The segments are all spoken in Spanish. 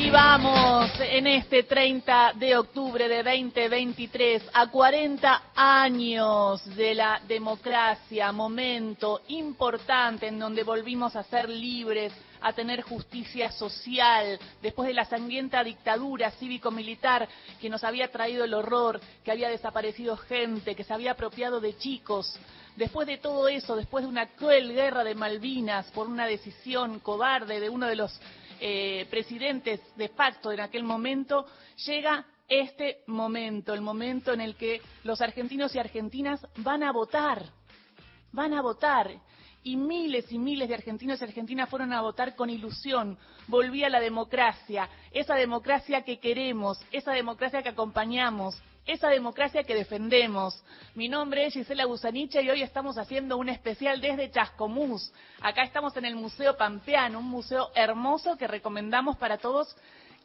Ahí vamos, en este 30 de octubre de 2023, a 40 años de la democracia, momento importante en donde volvimos a ser libres, a tener justicia social, después de la sangrienta dictadura cívico-militar que nos había traído el horror, que había desaparecido gente, que se había apropiado de chicos. Después de todo eso, después de una cruel guerra de Malvinas por una decisión cobarde de uno de los presidentes de facto en aquel momento, llega este momento, el momento en el que los argentinos y argentinas van a votar, van a votar y miles y miles de argentinos y argentinas fueron a votar con ilusión. Volvía la democracia, esa democracia que queremos, esa democracia que acompañamos, esa democracia que defendemos. Mi nombre es Gisela Gusaniche y hoy estamos haciendo un especial desde Chascomús. Acá estamos en el Museo Pampeano, un museo hermoso que recomendamos para todos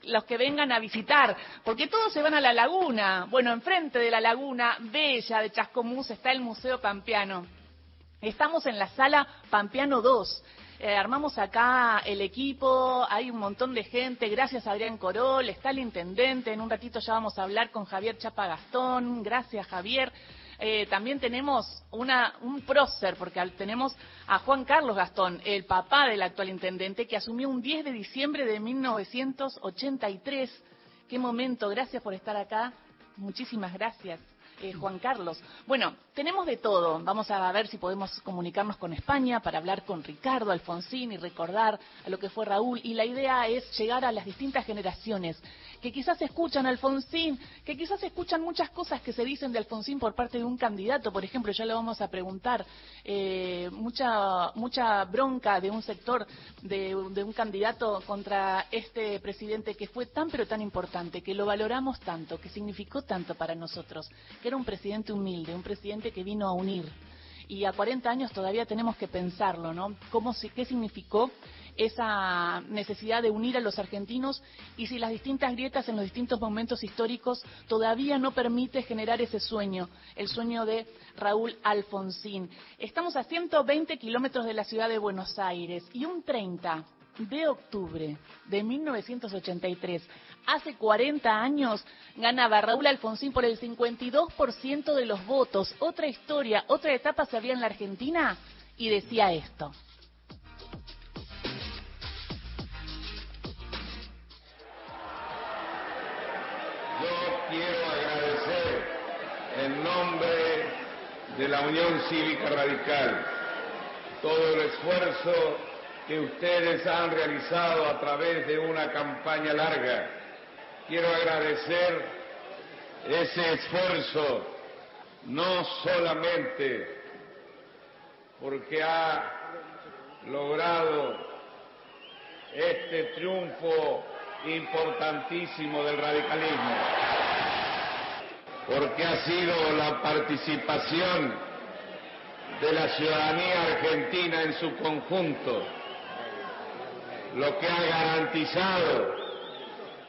los que vengan a visitar, porque todos se van a la laguna. Bueno, enfrente de la laguna bella de Chascomús está el Museo Pampeano. Estamos en la sala Pampeano 2. Eh, armamos acá el equipo, hay un montón de gente, gracias a Adrián Corol, está el intendente, en un ratito ya vamos a hablar con Javier Chapa Gastón, gracias Javier. Eh, también tenemos una, un prócer, porque tenemos a Juan Carlos Gastón, el papá del actual intendente, que asumió un 10 de diciembre de 1983. Qué momento, gracias por estar acá, muchísimas gracias. Eh, Juan Carlos. Bueno, tenemos de todo. Vamos a ver si podemos comunicarnos con España para hablar con Ricardo Alfonsín y recordar a lo que fue Raúl. Y la idea es llegar a las distintas generaciones que quizás escuchan Alfonsín, que quizás escuchan muchas cosas que se dicen de Alfonsín por parte de un candidato, por ejemplo, ya le vamos a preguntar, eh, mucha, mucha bronca de un sector, de, un candidato contra este presidente que fue tan pero tan importante, que lo valoramos tanto, que significó tanto para nosotros, un presidente humilde, un presidente que vino a unir. Y a 40 años todavía tenemos que pensarlo, ¿no? ¿Cómo, ¿Qué significó esa necesidad de unir a los argentinos y si las distintas grietas en los distintos momentos históricos todavía no permite generar ese sueño, el sueño de Raúl Alfonsín. Estamos a 120 kilómetros de la ciudad de Buenos Aires y un 30 de octubre de 1983, hace 40 años, ganaba Raúl Alfonsín por el 52% de los votos. Otra historia, otra etapa se había en la Argentina y decía esto. quiero agradecer en nombre de la Unión Cívica Radical todo el esfuerzo que ustedes han realizado a través de una campaña larga. Quiero agradecer ese esfuerzo no solamente porque ha logrado este triunfo importantísimo del radicalismo, porque ha sido la participación de la ciudadanía argentina en su conjunto lo que ha garantizado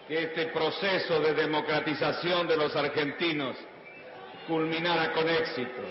que este proceso de democratización de los argentinos culminara con éxito.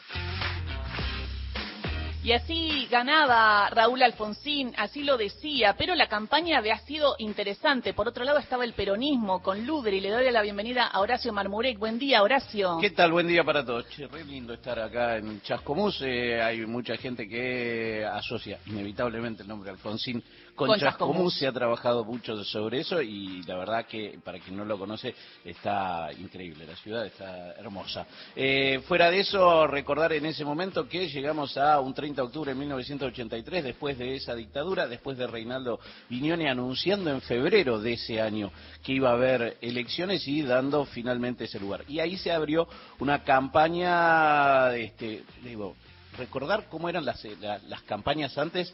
Y así ganaba Raúl Alfonsín, así lo decía, pero la campaña había sido interesante. Por otro lado estaba el peronismo con Ludri. Le doy la bienvenida a Horacio Marmurek. Buen día, Horacio. ¿Qué tal? Buen día para todos. Che, re lindo estar acá en Chascomús. Eh, hay mucha gente que asocia inevitablemente el nombre Alfonsín con, Chascomús. Se ha trabajado mucho sobre eso y la verdad que para quien no lo conoce está increíble. La ciudad está hermosa. Eh, fuera de eso, recordar en ese momento que llegamos a un 30 de octubre de 1983, después de esa dictadura, después de Reinaldo Viñone anunciando en febrero de ese año que iba a haber elecciones y dando finalmente ese lugar. Y ahí se abrió una campaña, este, digo, recordar cómo eran las, las campañas antes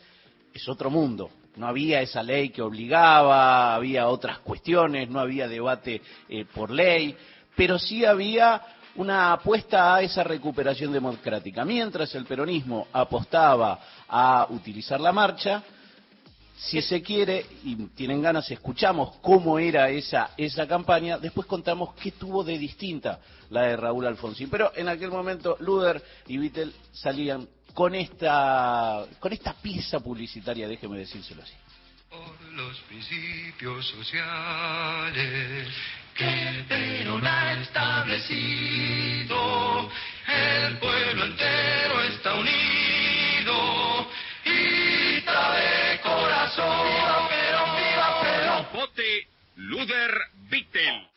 es otro mundo. No había esa ley que obligaba, había otras cuestiones, no había debate eh, por ley, pero sí había una apuesta a esa recuperación democrática. Mientras el peronismo apostaba a utilizar la marcha, si se quiere y tienen ganas, escuchamos cómo era esa, esa campaña, después contamos qué tuvo de distinta la de Raúl Alfonsín. Pero en aquel momento Luder y Vittel salían con esta, con esta pieza publicitaria, déjeme decírselo así. los principios sociales que Perón ha establecido, el pueblo entero está unido y trae corazón. ¡Viva Perón, viva Perón! Bote Luder Vittel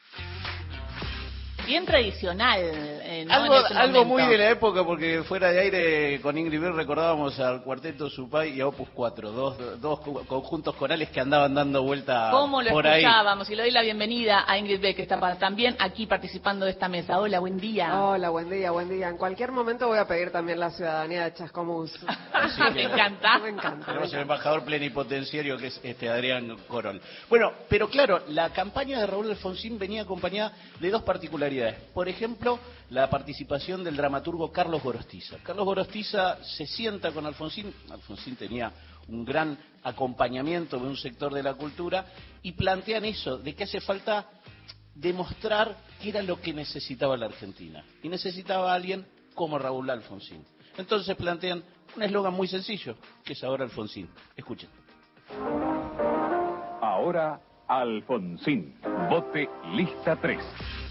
bien tradicional. Eh, algo algo muy de la época, porque fuera de aire con Ingrid Bill recordábamos al cuarteto Supay y a Opus 4, dos, dos conjuntos corales que andaban dando vuelta ¿Cómo lo por escuchábamos? Y le doy la bienvenida a Ingrid Beck, que está también aquí participando de esta mesa. Hola, buen día. Hola, buen día, buen día. En cualquier momento voy a pedir también la ciudadanía de Chascomús. me encanta. Me encanta. Tenemos el embajador plenipotenciario que es este Adrián Corol. Bueno, pero claro, la campaña de Raúl Alfonsín venía acompañada de dos particularidades por ejemplo, la participación del dramaturgo Carlos Gorostiza. Carlos Gorostiza se sienta con Alfonsín, Alfonsín tenía un gran acompañamiento de un sector de la cultura y plantean eso, de que hace falta demostrar qué era lo que necesitaba la Argentina. Y necesitaba a alguien como Raúl Alfonsín. Entonces plantean un eslogan muy sencillo, que es ahora Alfonsín. Escuchen. Ahora Alfonsín. Vote lista 3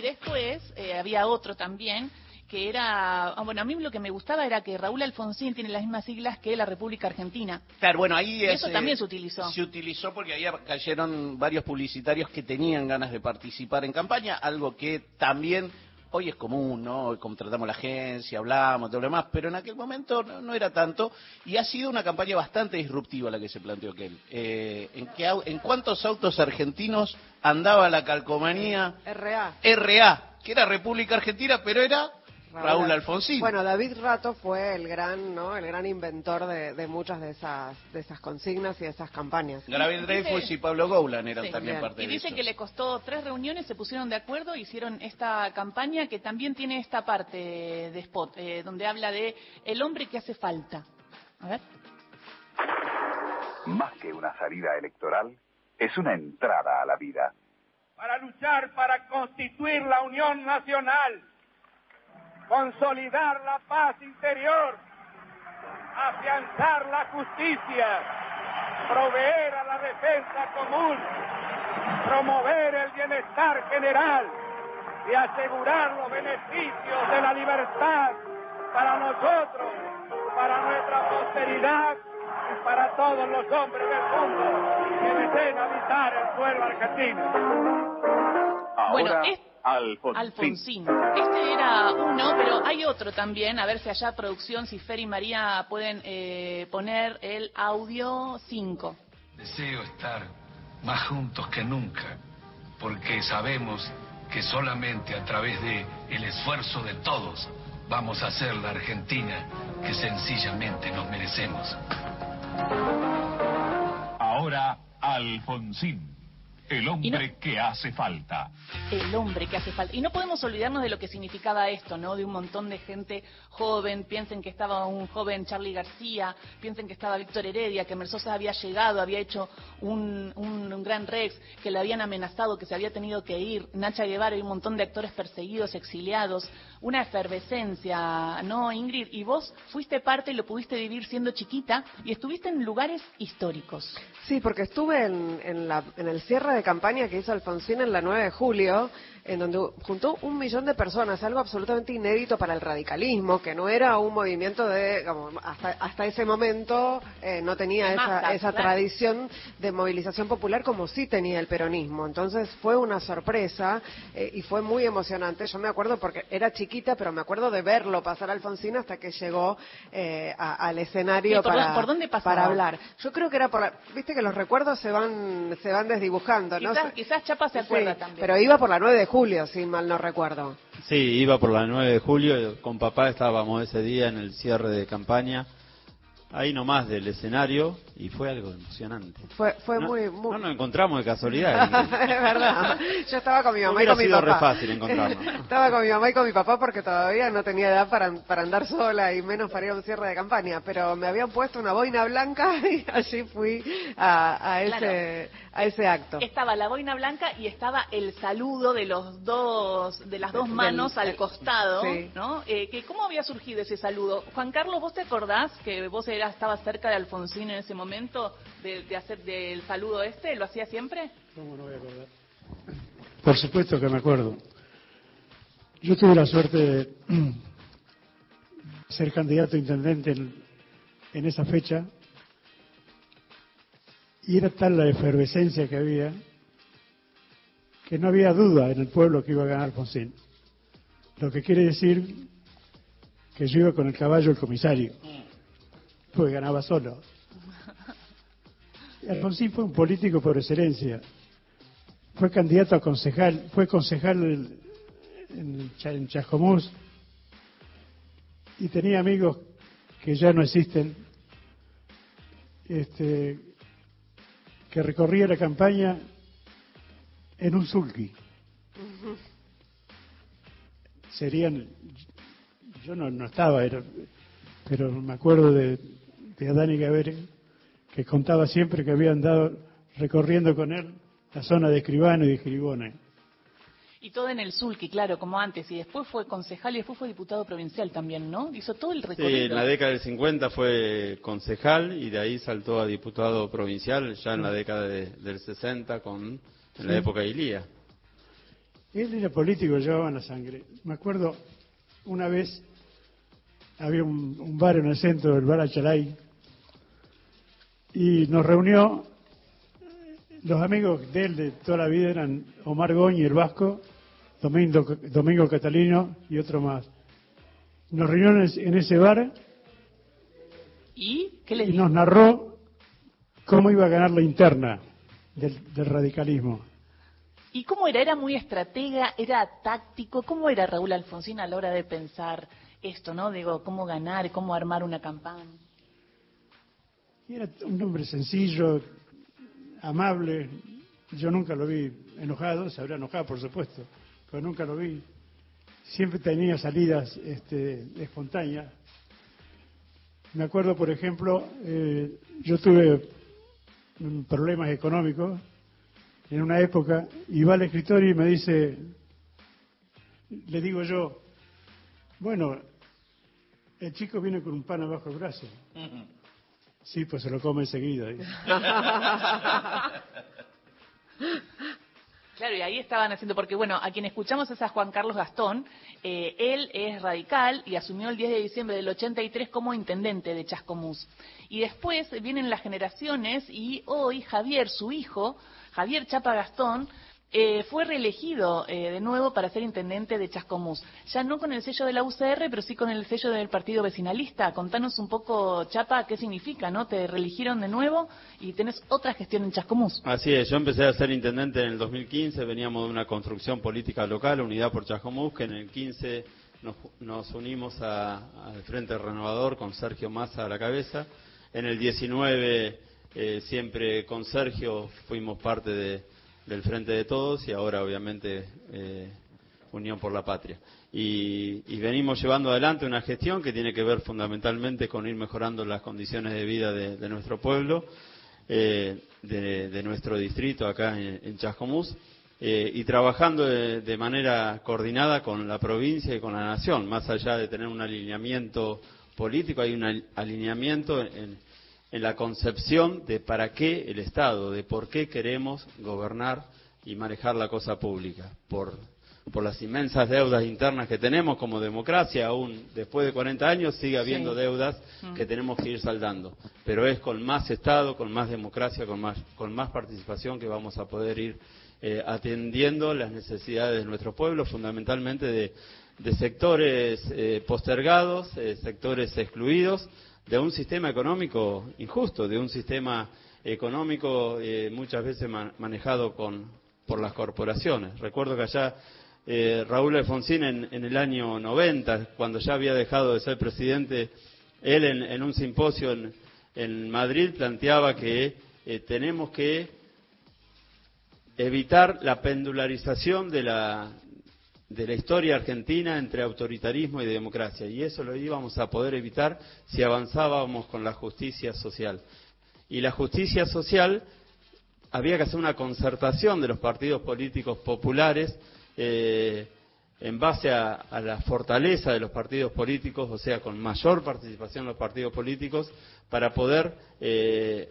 después eh, había otro también que era, ah, bueno, a mí lo que me gustaba era que Raúl Alfonsín tiene las mismas siglas que la República Argentina. Claro, bueno, ahí eso también se utilizó. Se utilizó porque ahí cayeron varios publicitarios que tenían ganas de participar en campaña, algo que también hoy es común, ¿no? Contratamos la agencia, hablamos, todo lo demás, pero en aquel momento no, era tanto y ha sido una campaña bastante disruptiva la que se planteó aquel. Eh, ¿en, qué, ¿En cuántos autos argentinos andaba la calcomanía? RA. RA, que era República Argentina, pero era Raúl, Alfonsín. Bueno, David Rato fue el gran, ¿no? El gran inventor de, muchas de esas, de esas consignas y de esas campañas. David Dreyfus y Pablo Goulan eran también parte de eso. Y dice que le costó tres reuniones, se pusieron de acuerdo, hicieron esta campaña que también tiene esta parte de spot, eh, donde habla de el hombre que hace falta. A ver. Más que una salida electoral, es una entrada a la vida. Para luchar para constituir la Unión Nacional consolidar la paz interior, afianzar la justicia, proveer a la defensa común, promover el bienestar general y asegurar los beneficios de la libertad para nosotros, para nuestra posteridad y para todos los hombres del mundo que deseen habitar el suelo argentino. Bueno, Alfonsín. Este era uno, pero hay otro también. A ver si allá producción, si Fer y María pueden eh, poner el audio 5. Deseo estar más juntos que nunca, porque sabemos que solamente a través de el esfuerzo de todos vamos a ser la Argentina que sencillamente nos merecemos. Ahora Alfonsín. El hombre que hace falta. El hombre que hace falta. Y no podemos olvidarnos de lo que significaba esto, ¿no? De un montón de gente joven. Piensen que estaba un joven Charlie García, piensen que estaba Víctor Heredia, que Mersosa había llegado, había hecho un, un, gran Rex, que le habían amenazado, que se había tenido que ir. Nacha Guevara y un montón de actores perseguidos, exiliados. Una efervescencia, ¿no, Ingrid? Y vos fuiste parte y lo pudiste vivir siendo chiquita y estuviste en lugares históricos. Sí, porque estuve en, la, el cierre de campaña que hizo Alfonsín en la 9 de julio, en donde juntó un millón de personas, algo absolutamente inédito para el radicalismo, que no era un movimiento de, hasta, ese momento eh, no tenía esa, tradición de movilización popular como sí tenía el peronismo. Entonces fue una sorpresa eh, y fue muy emocionante. Yo me acuerdo porque era chiquita, pero me acuerdo de verlo pasar a Alfonsín hasta que llegó eh, al escenario para, para hablar. Yo creo que era por, viste que los recuerdos se van se van desdibujando, ¿no? Quizás, Chapa se acuerda también. Pero iba por la 9 de julio, si mal no recuerdo. Sí, iba por la 9 de julio, con papá estábamos ese día en el cierre de campaña ahí nomás del escenario y fue algo emocionante. Fue, fue no, muy, muy... No nos encontramos de casualidad. es verdad. Yo estaba con mi mamá y con mi sido papá. re fácil encontrarnos. estaba con mi mamá y con mi papá porque todavía no tenía edad para, para andar sola y menos para ir a un cierre de campaña, pero me habían puesto una boina blanca y allí fui a, a ese a ese acto. Estaba la boina blanca y estaba el saludo de los dos de las dos manos al costado, ¿no? Eh, que, ¿Cómo había surgido ese saludo? Juan Carlos, ¿vos te acordás que vos eras, estabas cerca de Alfonsín en ese momento? de, hacer del saludo este? ¿Lo hacía siempre? ¿Cómo no voy a acordar? Por supuesto que me acuerdo. Yo tuve la suerte de ser candidato a intendente en esa fecha y era tal la efervescencia que había que no había duda en el pueblo que iba a ganar Alfonsín. Lo que quiere decir que yo iba con el caballo el comisario, porque ganaba solo. Alfonsín fue un político por excelencia. Fue candidato a concejal, fue concejal en, en Chascomús y tenía amigos que ya no existen, este, que recorría la campaña en un sulky. Serían, yo no, no estaba, era, pero me acuerdo de, de Adán y Gabriel, que contaba siempre que habían andado recorriendo con él la zona de Escribano y de Giribone. Y todo en el Sulky, claro, como antes. Y después fue concejal y después fue diputado provincial también, ¿no? Hizo todo el recorrido. Sí, en la década del 50 fue concejal y de ahí saltó a diputado provincial ya en la década del 60 con en la época de Ilía. Él era político, llevaba la sangre. Me acuerdo una vez había un, bar en el centro, el bar Achalay, y nos reunió los amigos de él de toda la vida eran Omar Goñi, el vasco, Domingo, Domingo Catalino y otro más. Nos reunimos en ese bar y, ¿Qué le y nos narró cómo iba a ganar la interna del, radicalismo. ¿Y cómo era? ¿Era muy estratega? ¿Era táctico? ¿Cómo era Raúl Alfonsín a la hora de pensar esto, no? Digo, cómo ganar, cómo armar una campaña. Era un hombre sencillo, amable. Yo nunca lo vi enojado, se habría enojado, por supuesto pero nunca lo vi. Siempre tenía salidas este, espontáneas. Me acuerdo, por ejemplo, eh, yo tuve problemas económicos en una época y va al escritorio y me dice, le digo yo, bueno, el chico viene con un pan abajo el brazo. Sí, pues se lo come enseguida. Claro, y ahí estaban haciendo, porque bueno, a quien escuchamos es a Juan Carlos Gastón, eh, él es radical y asumió el 10 de diciembre del 83 como intendente de Chascomús. Y después vienen las generaciones y hoy Javier, su hijo, Javier Chapa Gastón, eh, fue reelegido eh, de nuevo para ser intendente de Chascomús. Ya no con el sello de la UCR, pero sí con el sello del partido vecinalista. Contanos un poco, Chapa, qué significa, ¿no? Te reeligieron de nuevo y tenés otra gestión en Chascomús. Así es, yo empecé a ser intendente en el 2015, veníamos de una construcción política local, Unidad por Chascomús, que en el 15 nos, unimos al Frente Renovador con Sergio Massa a la cabeza. En el 19, eh, siempre con Sergio, fuimos parte de del Frente de Todos y ahora obviamente eh, Unión por la Patria. Y, venimos llevando adelante una gestión que tiene que ver fundamentalmente con ir mejorando las condiciones de vida de, nuestro pueblo, eh, de, nuestro distrito acá en, Chascomús, eh, y trabajando de, manera coordinada con la provincia y con la nación, más allá de tener un alineamiento político, hay un alineamiento en en la concepción de para qué el Estado, de por qué queremos gobernar y manejar la cosa pública, por, por las inmensas deudas internas que tenemos como democracia, aún después de 40 años sigue habiendo deudas mm. que tenemos que ir saldando, pero es con más Estado, con más democracia, con más, con más participación que vamos a poder ir eh, atendiendo las necesidades de nuestro pueblo, fundamentalmente de, sectores eh, postergados, eh, sectores excluidos, de un sistema económico injusto, de un sistema económico eh, muchas veces manejado con, por las corporaciones. Recuerdo que allá eh, Raúl Alfonsín en, el año 90, cuando ya había dejado de ser presidente, él en, un simposio en, Madrid planteaba que eh, tenemos que evitar la pendularización de la, de la historia argentina entre autoritarismo y democracia. Y eso lo íbamos a poder evitar si avanzábamos con la justicia social. Y la justicia social había que hacer una concertación de los partidos políticos populares eh, en base a, la fortaleza de los partidos políticos, o sea, con mayor participación de los partidos políticos, para poder eh,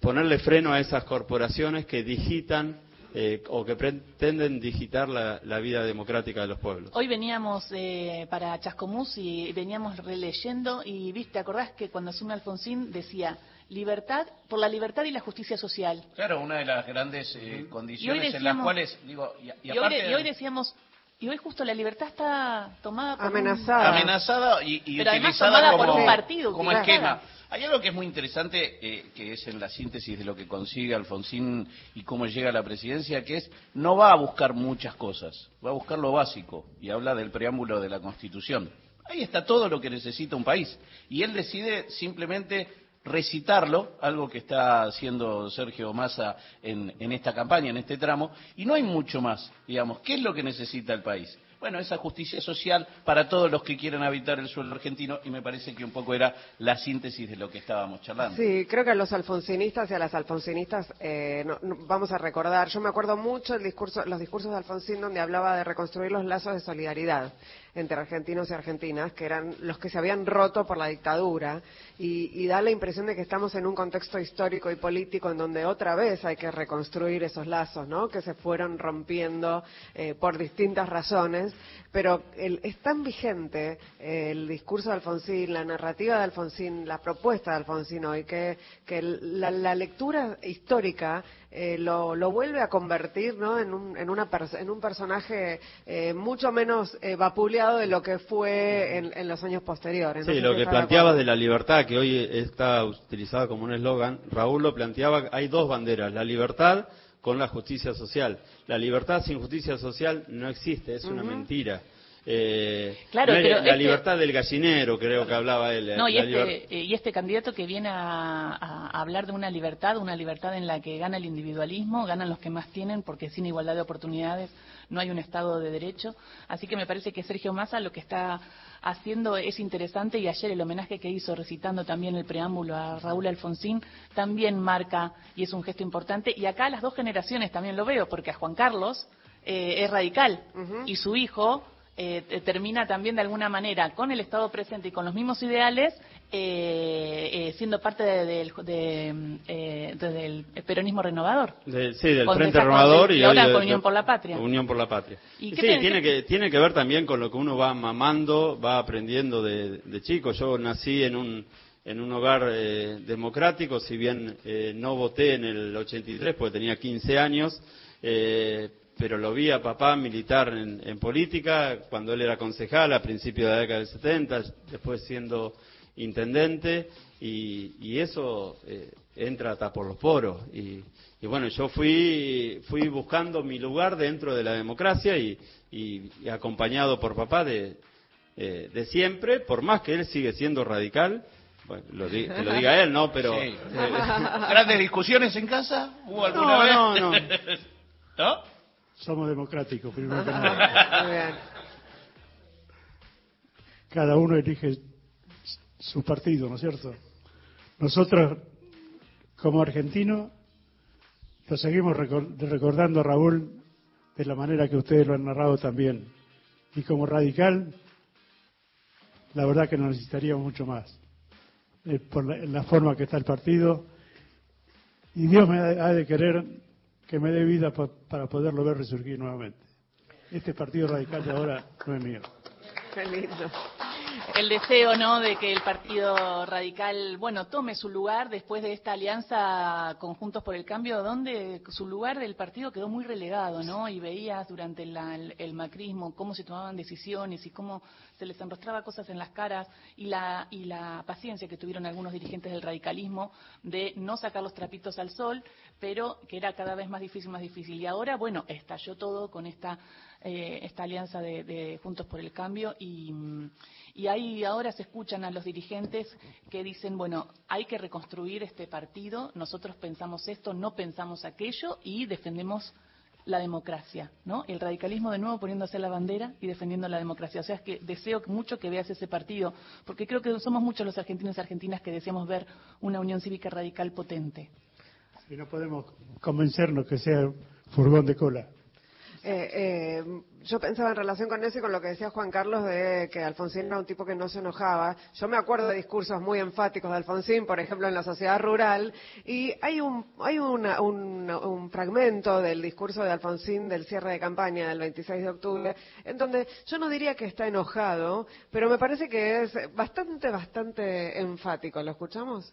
ponerle freno a esas corporaciones que digitan eh, o que pretenden digitar la, vida democrática de los pueblos. Hoy veníamos eh, para Chascomús y veníamos releyendo y viste, acordás que cuando asume Alfonsín decía libertad por la libertad y la justicia social. Claro, una de las grandes eh, condiciones en las cuales digo y, hoy, decíamos y hoy justo la libertad está tomada por amenazada, amenazada y, y utilizada como, un partido, como esquema. Hay algo que es muy interesante, eh, que es en la síntesis de lo que consigue Alfonsín y cómo llega a la presidencia, que es no va a buscar muchas cosas, va a buscar lo básico y habla del preámbulo de la Constitución. Ahí está todo lo que necesita un país y él decide simplemente recitarlo, algo que está haciendo Sergio Massa en, en esta campaña, en este tramo, y no hay mucho más, digamos, ¿qué es lo que necesita el país? Bueno, esa justicia social para todos los que quieran habitar el suelo argentino y me parece que un poco era la síntesis de lo que estábamos charlando. Sí, creo que a los alfonsinistas y a las alfonsinistas eh, vamos a recordar, yo me acuerdo mucho el discurso, los discursos de Alfonsín donde hablaba de reconstruir los lazos de solidaridad entre argentinos y argentinas, que eran los que se habían roto por la dictadura, y, da la impresión de que estamos en un contexto histórico y político en donde otra vez hay que reconstruir esos lazos, ¿no? Que se fueron rompiendo eh, por distintas razones, pero es tan vigente eh, el discurso de Alfonsín, la narrativa de Alfonsín, la propuesta de Alfonsín hoy, que, la lectura histórica eh, lo, vuelve a convertir ¿no? en, un, en, una en un personaje eh, mucho menos eh, vapuleado de lo que fue en, los años posteriores. Sí, lo que planteabas de la libertad, que hoy está utilizada como un eslogan, Raúl lo planteaba, hay dos banderas, la libertad con la justicia social. La libertad sin justicia social no existe, es una mentira. Eh, claro, la este libertad del gallinero, creo que hablaba él. No, y, este, eh, y este candidato que viene a, hablar de una libertad, una libertad en la que gana el individualismo, ganan los que más tienen, porque sin igualdad de oportunidades no hay un Estado de Derecho. Así que me parece que Sergio Massa lo que está haciendo es interesante y ayer el homenaje que hizo recitando también el preámbulo a Raúl Alfonsín también marca y es un gesto importante. Y acá las dos generaciones también lo veo, porque a Juan Carlos eh, es radical y su hijo eh, termina también de alguna manera con el Estado presente y con los mismos ideales, eh, eh, siendo parte del peronismo renovador. sí, del Frente Renovador y, ahora con Unión por la Patria. Unión por la Patria. sí, tiene que, tiene que ver también con lo que uno va mamando, va aprendiendo de, de chico. Yo nací en un en un hogar democrático, si bien no voté en el 83 porque tenía 15 años, eh, pero lo vi a papá militar en, política cuando él era concejal a principios de la década del 70, después siendo intendente, y, eso eh, entra hasta por los poros. Y, bueno, yo fui, fui buscando mi lugar dentro de la democracia y, acompañado por papá de, eh, de siempre, por más que él sigue siendo radical. Bueno, lo que lo diga él, ¿no? Pero... Eh, ¿Grandes discusiones en casa? ¿Hubo alguna vez? No, no. ¿No? Somos democráticos, primero que nada. Cada uno elige su partido, ¿no es cierto? Nosotros, como argentinos, lo seguimos recordando a Raúl de la manera que ustedes lo han narrado también. Y como radical, la verdad que no necesitaríamos mucho más. Eh, por la, forma que está el partido. Y Dios me ha de querer que me dé vida para poderlo ver resurgir nuevamente. Este partido radical de ahora no es mío. Qué el deseo, ¿no?, de que el Partido Radical, bueno, tome su lugar después de esta alianza Conjuntos por el Cambio, donde su lugar del partido quedó muy relegado, ¿no? Y veías durante el, macrismo cómo se tomaban decisiones y cómo se les enrostraba cosas en las caras y la, y la paciencia que tuvieron algunos dirigentes del radicalismo de no sacar los trapitos al sol, pero que era cada vez más difícil, más difícil. Y ahora, bueno, estalló todo con esta, eh, esta alianza de, de Juntos por el Cambio y y ahí ahora se escuchan a los dirigentes que dicen, bueno, hay que reconstruir este partido, nosotros pensamos esto, no pensamos aquello y defendemos la democracia, ¿no? El radicalismo de nuevo poniéndose la bandera y defendiendo la democracia. O sea, es que deseo mucho que veas ese partido, porque creo que somos muchos los argentinos y argentinas que deseamos ver una unión cívica radical potente. Y no podemos convencernos que sea furgón de cola. Eh, eh, yo pensaba en relación con eso y con lo que decía Juan Carlos de que Alfonsín era un tipo que no se enojaba. Yo me acuerdo de discursos muy enfáticos de Alfonsín, por ejemplo, en la sociedad rural, y hay un, hay una, un, un fragmento del discurso de Alfonsín del cierre de campaña del 26 de octubre, en donde yo no diría que está enojado, pero me parece que es bastante, bastante enfático. ¿Lo escuchamos?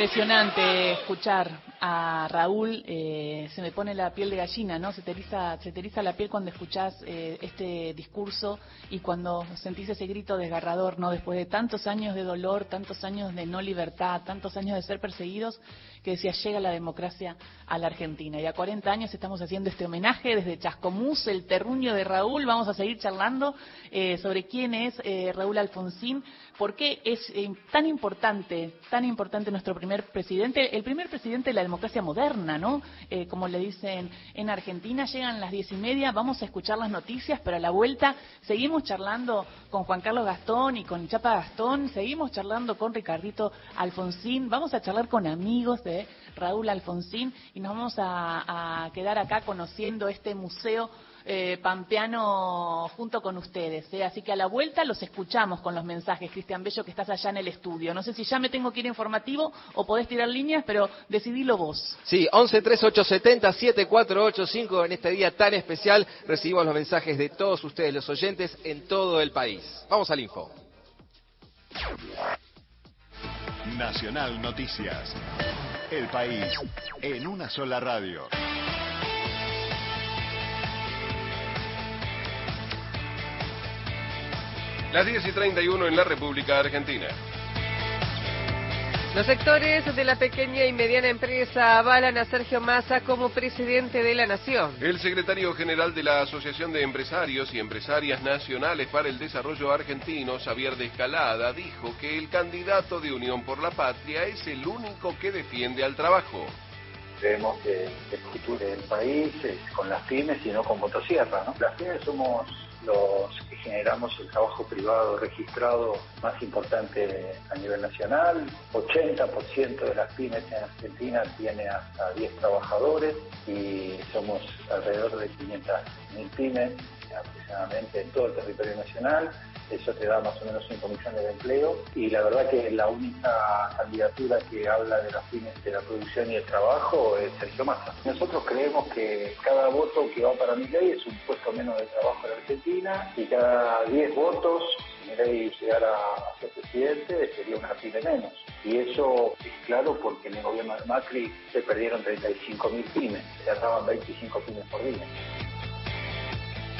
Impresionante escuchar a Raúl, eh, se me pone la piel de gallina, ¿no? Se te eriza, se te eriza la piel cuando escuchás eh, este discurso y cuando sentís ese grito desgarrador, ¿no? Después de tantos años de dolor, tantos años de no libertad, tantos años de ser perseguidos, que decía, llega la democracia a la Argentina. Y a 40 años estamos haciendo este homenaje desde Chascomús, el terruño de Raúl. Vamos a seguir charlando eh, sobre quién es Raúl Alfonsín, por qué es tan importante, tan importante nuestro primer presidente, el primer presidente de la democracia moderna, ¿no? Eh, como le dicen en Argentina, llegan las diez y media, vamos a escuchar las noticias, pero a la vuelta seguimos charlando con Juan Carlos Gastón y con Chapa Gastón, seguimos charlando con Ricardito Alfonsín, vamos a charlar con amigos de Raúl Alfonsín y nos vamos a, a quedar acá conociendo este museo eh, pampeano junto con ustedes. ¿eh? Así que a la vuelta los escuchamos con los mensajes, Cristian Bello, que estás allá en el estudio. No sé si ya me tengo que ir informativo o podés tirar líneas, pero decidilo vos. Sí, 11 3870 7485 en este día tan especial recibimos los mensajes de todos ustedes, los oyentes, en todo el país. Vamos al info. Nacional Noticias. El país en una sola radio. Las 10 y 31 en la República Argentina. Los sectores de la pequeña y mediana empresa avalan a Sergio Massa como presidente de la Nación. El secretario general de la Asociación de Empresarios y Empresarias Nacionales para el Desarrollo Argentino, Xavier de Escalada, dijo que el candidato de Unión por la Patria es el único que defiende al trabajo. Creemos que el futuro del país es con las pymes y no con motosierra. ¿no? Las pymes somos los que generamos el trabajo privado registrado más importante a nivel nacional. 80% de las pymes en Argentina tiene hasta 10 trabajadores y somos alrededor de 500.000 pymes aproximadamente en todo el territorio nacional. Eso te da más o menos 5 millones de empleos y la verdad que la única candidatura que habla de las pymes, de la producción y el trabajo es Sergio Massa. Nosotros creemos que cada voto que va para mi ley es un puesto menos de trabajo en Argentina y cada 10 votos, si mi ley llegara a ser presidente, sería una pyme menos. Y eso es claro porque en el gobierno de Macri se perdieron 35.000 pymes, cerraban 25 pymes por día.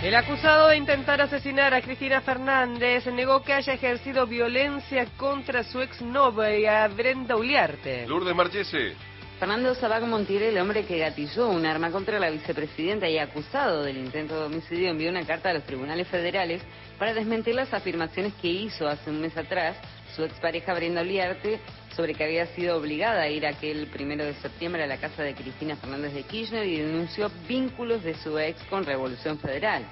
El acusado de intentar asesinar a Cristina Fernández negó que haya ejercido violencia contra su exnovia Brenda Uliarte. Lourdes Marchese. Fernando Sabac Montiel, el hombre que gatilló un arma contra la vicepresidenta y acusado del intento de homicidio, envió una carta a los tribunales federales para desmentir las afirmaciones que hizo hace un mes atrás su expareja Brenda Oliarte sobre que había sido obligada a ir aquel primero de septiembre a la casa de Cristina Fernández de Kirchner y denunció vínculos de su ex con Revolución Federal.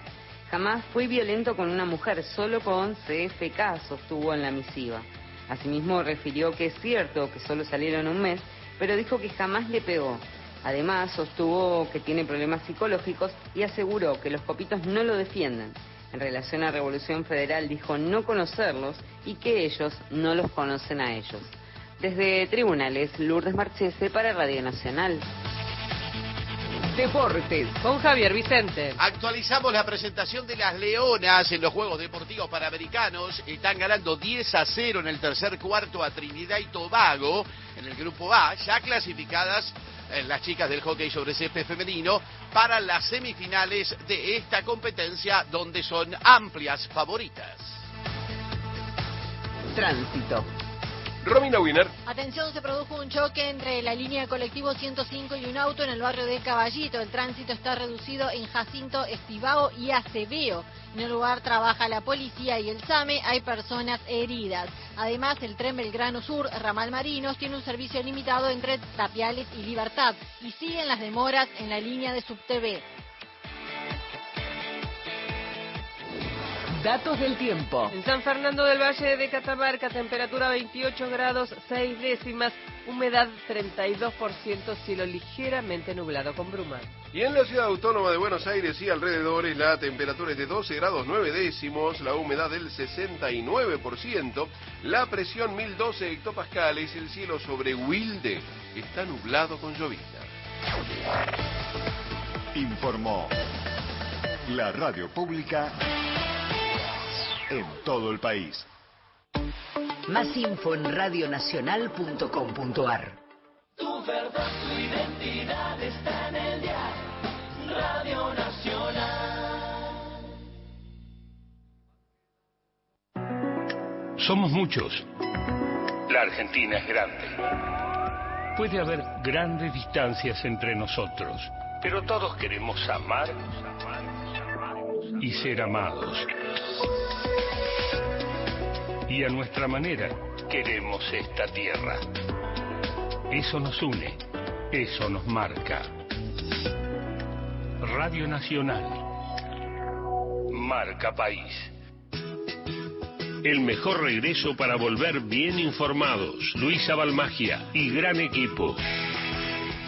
Jamás fui violento con una mujer, solo con CFK, sostuvo en la misiva. Asimismo, refirió que es cierto que solo salieron un mes, pero dijo que jamás le pegó. Además, sostuvo que tiene problemas psicológicos y aseguró que los copitos no lo defienden. En relación a Revolución Federal dijo no conocerlos y que ellos no los conocen a ellos. Desde Tribunales, Lourdes Marchese para Radio Nacional. Deportes con Javier Vicente. Actualizamos la presentación de las Leonas en los Juegos Deportivos Panamericanos. Están ganando 10 a 0 en el tercer cuarto a Trinidad y Tobago en el grupo A, ya clasificadas eh, las chicas del hockey sobre césped femenino para las semifinales de esta competencia donde son amplias favoritas. Tránsito. Romina Wiener. Atención, se produjo un choque entre la línea de colectivo 105 y un auto en el barrio de Caballito. El tránsito está reducido en Jacinto, Estibao y Acebeo. En el lugar trabaja la policía y el SAME. Hay personas heridas. Además, el tren Belgrano Sur, Ramal Marinos, tiene un servicio limitado entre Tapiales y Libertad. Y siguen las demoras en la línea de SubTV. Datos del tiempo. En San Fernando del Valle de Catamarca, temperatura 28 grados 6 décimas, humedad 32%, cielo ligeramente nublado con bruma. Y en la ciudad autónoma de Buenos Aires y alrededores la temperatura es de 12 grados 9 décimos, la humedad del 69%, la presión 1012 hectopascales, el cielo sobre Wilde está nublado con llovizna. Informó la radio pública en todo el país. Más info en radionacional.com.ar. Tu verdad, tu identidad está en el día. Radio Nacional. Somos muchos. La Argentina es grande. Puede haber grandes distancias entre nosotros, pero todos queremos amar y ser amados. Y a nuestra manera queremos esta tierra. Eso nos une, eso nos marca. Radio Nacional. Marca País. El mejor regreso para volver bien informados. Luisa Balmagia y gran equipo.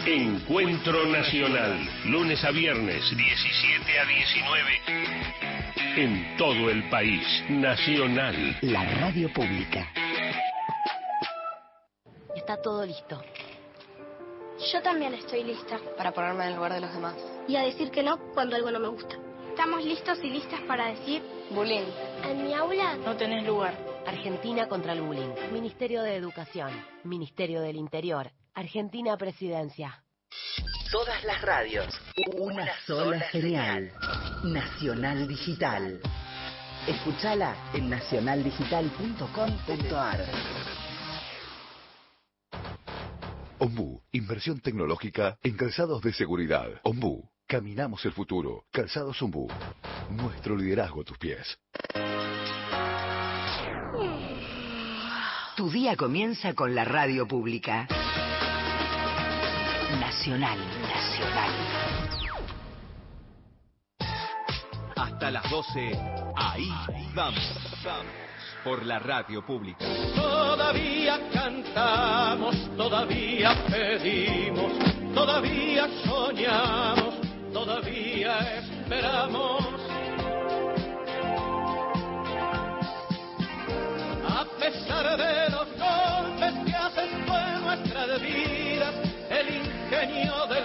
Encuentro Nacional, lunes a viernes, 17 a 19, en todo el país, nacional. La radio pública. Está todo listo. Yo también estoy lista. Para ponerme en el lugar de los demás. Y a decir que no cuando algo no me gusta. Estamos listos y listas para decir... Bullying. En mi aula... No tenés lugar. Argentina contra el bullying. Ministerio de Educación. Ministerio del Interior. Argentina Presidencia. Todas las radios. Una, sola genial. Nacional Digital. Escúchala en nacionaldigital.com.ar. Ombú, inversión tecnológica en calzados de seguridad. Ombú, caminamos el futuro. Calzados Ombú, nuestro liderazgo a tus pies. Tu día comienza con la radio pública. Nacional, nacional. Hasta las 12, ahí vamos. Por la radio pública. Todavía cantamos, todavía pedimos, todavía soñamos, todavía esperamos. A pesar de los ingenio del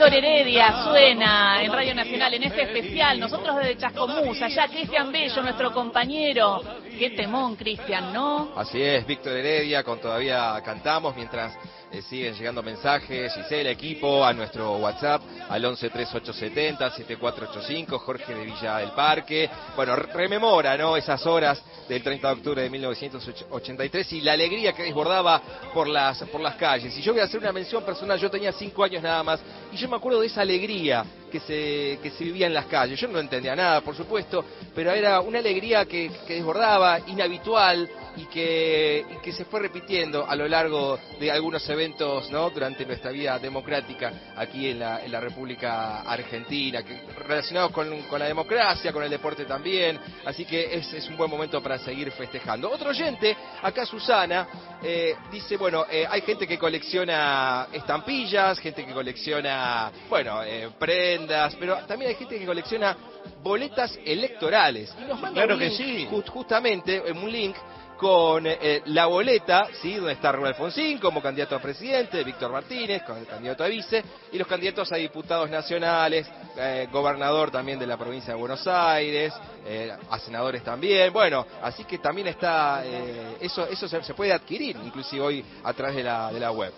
Víctor Heredia suena en Radio Nacional en este especial. Nosotros desde Chascomús, allá Cristian Bello, nuestro compañero. Qué temón, Cristian, ¿no? Así es, Víctor Heredia, con todavía cantamos mientras eh, siguen llegando mensajes, Gisela, equipo, a nuestro WhatsApp, al 113870-7485, Jorge de Villa del Parque. Bueno, rememora, ¿no? Esas horas del 30 de octubre de 1983 y la alegría que desbordaba por las, por las calles. Y yo voy a hacer una mención personal, yo tenía cinco años nada más, y yo me acuerdo de esa alegría que se, que se vivía en las calles. Yo no entendía nada, por supuesto, pero era una alegría que, que desbordaba, inhabitual, y que, que se fue repitiendo a lo largo de algunos eventos ¿no? durante nuestra vida democrática aquí en la, en la República Argentina, relacionados con, con la democracia, con el deporte también, así que es, es un buen momento para seguir festejando. Otro oyente, acá Susana, eh, dice, bueno, eh, hay gente que colecciona estampillas, gente que colecciona, bueno, eh, prendas, pero también hay gente que colecciona boletas electorales. Y nos manda Claro un que link, sí. ju- justamente, en un link con eh, la boleta, ¿sí? donde está Raúl Alfonsín como candidato a presidente, Víctor Martínez como candidato a vice, y los candidatos a diputados nacionales, eh, gobernador también de la provincia de Buenos Aires, eh, a senadores también. Bueno, así que también está, eh, eso, eso se, se puede adquirir, inclusive hoy a través de la, de la web.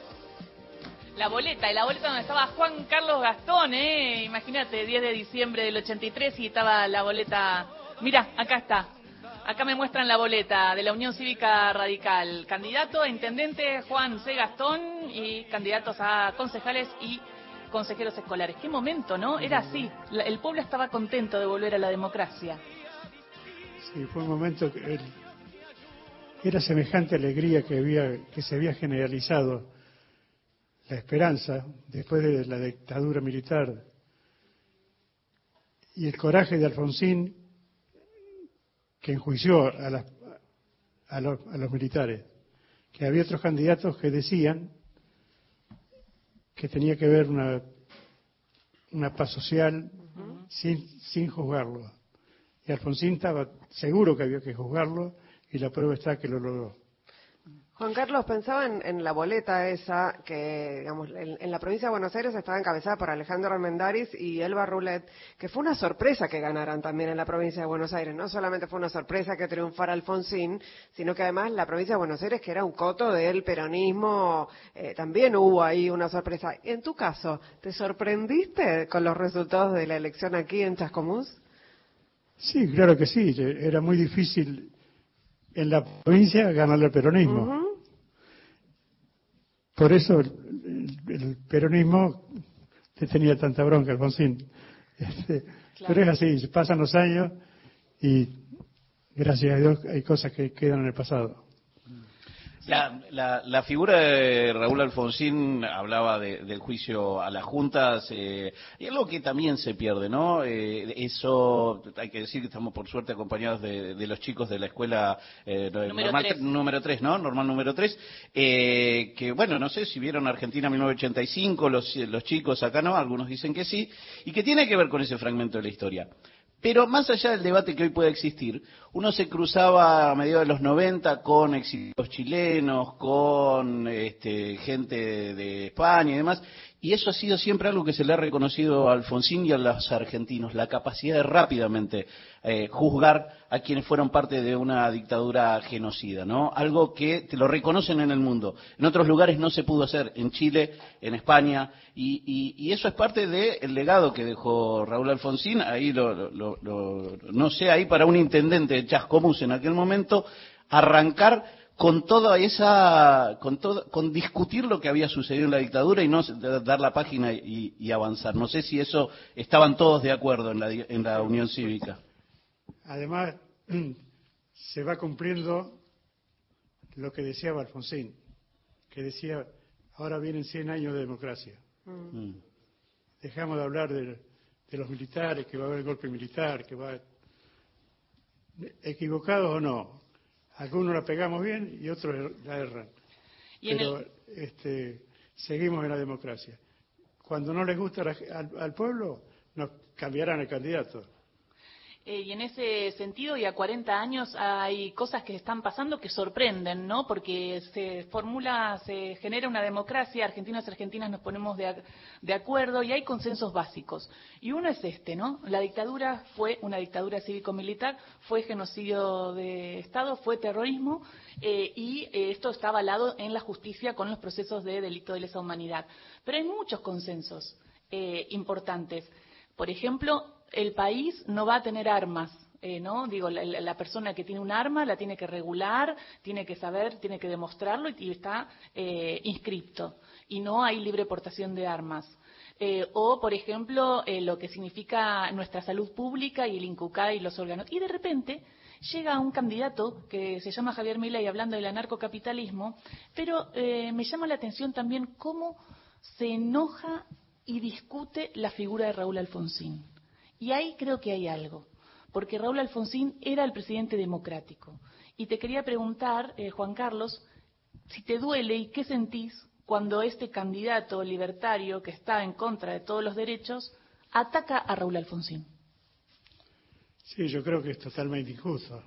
La boleta, y la boleta donde estaba Juan Carlos Gastón, ¿eh? Imagínate, 10 de diciembre del 83 y estaba la boleta. Mira, acá está. Acá me muestran la boleta de la Unión Cívica Radical. Candidato a intendente Juan C. Gastón y candidatos a concejales y consejeros escolares. Qué momento, ¿no? Era así. El pueblo estaba contento de volver a la democracia. Sí, fue un momento que era semejante alegría que había que se había generalizado la esperanza después de la dictadura militar y el coraje de Alfonsín que enjuició a, las- a los, a los militares, que había otros candidatos que decían que tenía que haber una, una paz social sin, sin juzgarlo. Y Alfonsín estaba seguro que había que juzgarlo y la prueba está que lo logró. Juan Carlos, pensaba en, en la boleta esa que, digamos, en, en la provincia de Buenos Aires estaba encabezada por Alejandro Armendáriz y Elba Rulet, que fue una sorpresa que ganaran también en la provincia de Buenos Aires. No solamente fue una sorpresa que triunfara Alfonsín, sino que además la provincia de Buenos Aires, que era un coto del peronismo, eh, también hubo ahí una sorpresa. En tu caso, ¿te sorprendiste con los resultados de la elección aquí en Chascomús? Sí, claro que sí. Era muy difícil en la provincia ganarle al peronismo. Por eso el, el peronismo le tenía tanta bronca, Alfonsín. Este, Pero es así, pasan los años y gracias a Dios hay cosas que quedan en el pasado. La, la, la figura de Raúl Alfonsín hablaba de- del juicio a las juntas, eh, y algo que también se pierde, ¿no? Eh, eso, hay que decir que estamos por suerte acompañados de, de los chicos de la escuela eh, Número normal tres. número 3, ¿no? Normal número 3, eh, que bueno, no sé si vieron Argentina 1985, los, los chicos acá no, algunos dicen que sí, y que tiene que ver con ese fragmento de la historia. Pero más allá del debate que hoy puede existir, uno se cruzaba a mediados de los 90 con exiliados chilenos, con este, gente de España y demás, y eso ha sido siempre algo que se le ha reconocido a Alfonsín y a los argentinos, la capacidad de rápidamente eh, juzgar a quienes fueron parte de una dictadura genocida, ¿no? Algo que te lo reconocen en el mundo. En otros lugares no se pudo hacer, en Chile, en España, y, eso es parte del legado que dejó Raúl Alfonsín. Ahí lo, lo- lo- no sé, ahí para un intendente de Chascomús en aquel momento, arrancar con toda esa, con todo, con discutir lo que había sucedido en la dictadura y no dar la página y, y avanzar. No sé si eso estaban todos de acuerdo en la, en la Unión Cívica. Además, se va cumpliendo lo que deseaba Alfonsín, que decía, ahora vienen 100 años de democracia. Mm. Dejamos de hablar de, de los militares, que va a haber golpe militar, que va... Equivocados o no, algunos la pegamos bien y otros er- la erran. Y Pero el- este, seguimos en la democracia. Cuando no les gusta la- al, al pueblo, nos cambiarán el candidato. Eh, y en ese sentido, y a 40 años, hay cosas que están pasando que sorprenden, ¿no? Porque se formula, se genera una democracia, argentinos y argentinas nos ponemos de, acuerdo y hay consensos básicos. Y uno es este, ¿no? La dictadura fue una dictadura cívico-militar, fue genocidio de Estado, fue terrorismo eh, y eh, esto está avalado en la justicia con los procesos de delito de lesa humanidad. Pero hay muchos consensos eh, importantes. Por ejemplo, el país no va a tener armas. Eh, ¿no? Digo, la, persona que tiene un arma la tiene que regular, tiene que saber, tiene que demostrarlo y, y está eh, inscripto. Y no hay libre portación de armas. Eh, o, por ejemplo, eh, lo que significa nuestra salud pública y el INCUCA y los órganos. Y de repente llega un candidato que se llama Javier Milei hablando del anarcocapitalismo, pero eh, me llama la atención también cómo se enoja y discute la figura de Raúl Alfonsín. Y ahí creo que hay algo, porque Raúl Alfonsín era el presidente democrático. Y te quería preguntar, eh, Juan Carlos, si te duele y qué sentís cuando este candidato libertario que está en contra de todos los derechos ataca a Raúl Alfonsín. Sí, yo creo que es totalmente injusto.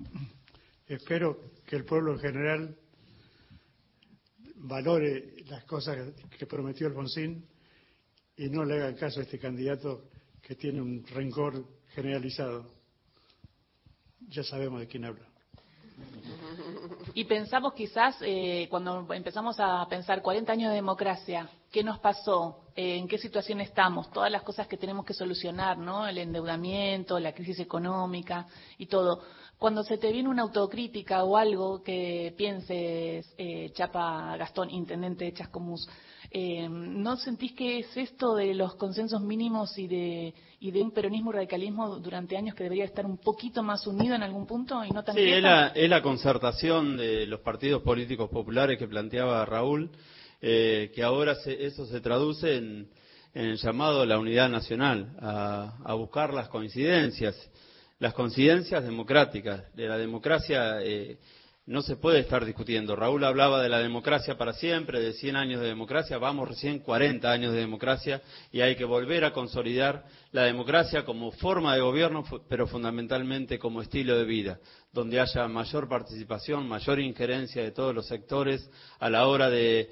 Espero que el pueblo en general valore las cosas que prometió Alfonsín y no le hagan caso a este candidato que tiene un rencor generalizado. Ya sabemos de quién habla. Y pensamos quizás, eh, cuando empezamos a pensar 40 años de democracia, ¿qué nos pasó? Eh, ¿En qué situación estamos? Todas las cosas que tenemos que solucionar, ¿no? El endeudamiento, la crisis económica y todo. Cuando se te viene una autocrítica o algo que pienses, eh, Chapa Gastón, intendente de Chascomús, eh, ¿no sentís que es esto de los consensos mínimos y de, y de un peronismo y radicalismo durante años que debería estar un poquito más unido en algún punto y no tan Sí, es la, es la concertación de los partidos políticos populares que planteaba Raúl, eh, que ahora se, eso se traduce en, en, el llamado a la unidad nacional, a, a, buscar las coincidencias, las coincidencias democráticas, de la democracia. Eh, no se puede estar discutiendo. Raúl hablaba de la democracia para siempre, de 100 años de democracia, vamos recién 40 años de democracia y hay que volver a consolidar la democracia como forma de gobierno, pero fundamentalmente como estilo de vida, donde haya mayor participación, mayor injerencia de todos los sectores a la hora de,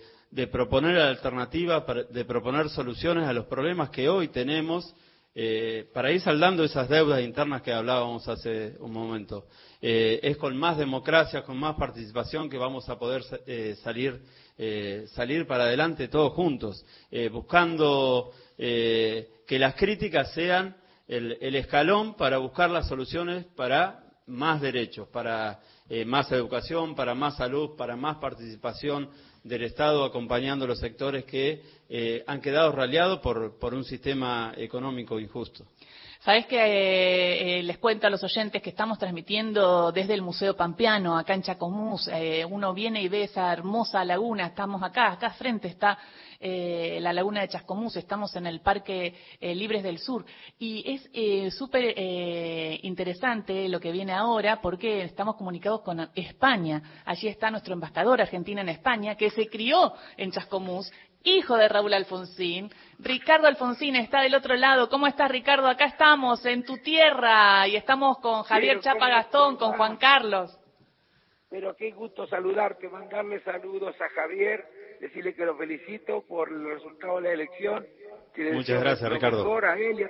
proponer alternativas, de proponer soluciones a los problemas que hoy tenemos eh, para ir saldando esas deudas internas que hablábamos hace un momento. Eh, es con más democracia, con más participación que vamos a poder eh, salir, eh, salir para adelante todos juntos, buscando que las críticas sean el, el, escalón para buscar las soluciones para más derechos, para más educación, para más salud, para más participación del Estado acompañando los sectores que han quedado raliados por, por, un sistema económico injusto. Sabes que eh, eh, les cuento a los oyentes que estamos transmitiendo desde el Museo Pampeano, acá en Chacomús. Eh, uno viene y ve esa hermosa laguna. Estamos acá, acá frente está eh, la laguna de Chascomús, estamos en el Parque eh, Libres del Sur. Y es eh, súper interesante lo que viene ahora porque estamos comunicados con España. Allí está nuestro embajador argentino en España, que se crió en Chascomús hijo de Raúl Alfonsín. Ricardo Alfonsín está del otro lado. ¿Cómo estás, Ricardo? Acá estamos, en tu tierra, y estamos con Javier Pero, Chapa Gastón, con Juan Carlos. Pero qué gusto saludarte, mandarle saludos a Javier, decirle que lo felicito por el resultado de la elección. Muchas gracias, Ricardo. Él,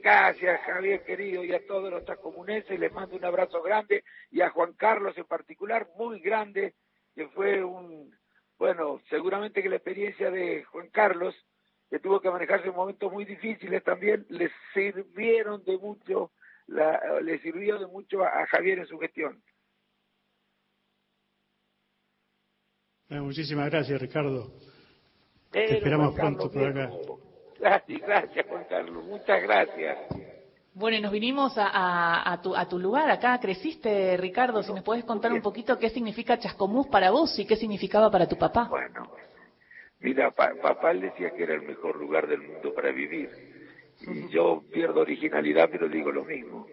gracias, Javier querido, y a todos los tacomuneses. Les mando un abrazo grande, y a Juan Carlos en particular, muy grande, que fue un bueno, seguramente que la experiencia de Juan Carlos, que tuvo que manejarse en momentos muy difíciles también, le sirvieron de mucho, la, le sirvió de mucho a, a Javier en su gestión. Bueno, muchísimas gracias, Ricardo. Pero, Te esperamos pronto por acá. Gracias, gracias, Juan Carlos. Muchas gracias. Bueno, y nos vinimos a, a, a, tu, a, tu, lugar, acá creciste, Ricardo, si nos puedes contar un poquito qué significa Chascomús para vos y qué significaba para tu papá. Bueno, mira, pa, papá decía que era el mejor lugar del mundo para vivir. Y yo pierdo originalidad, pero digo lo mismo.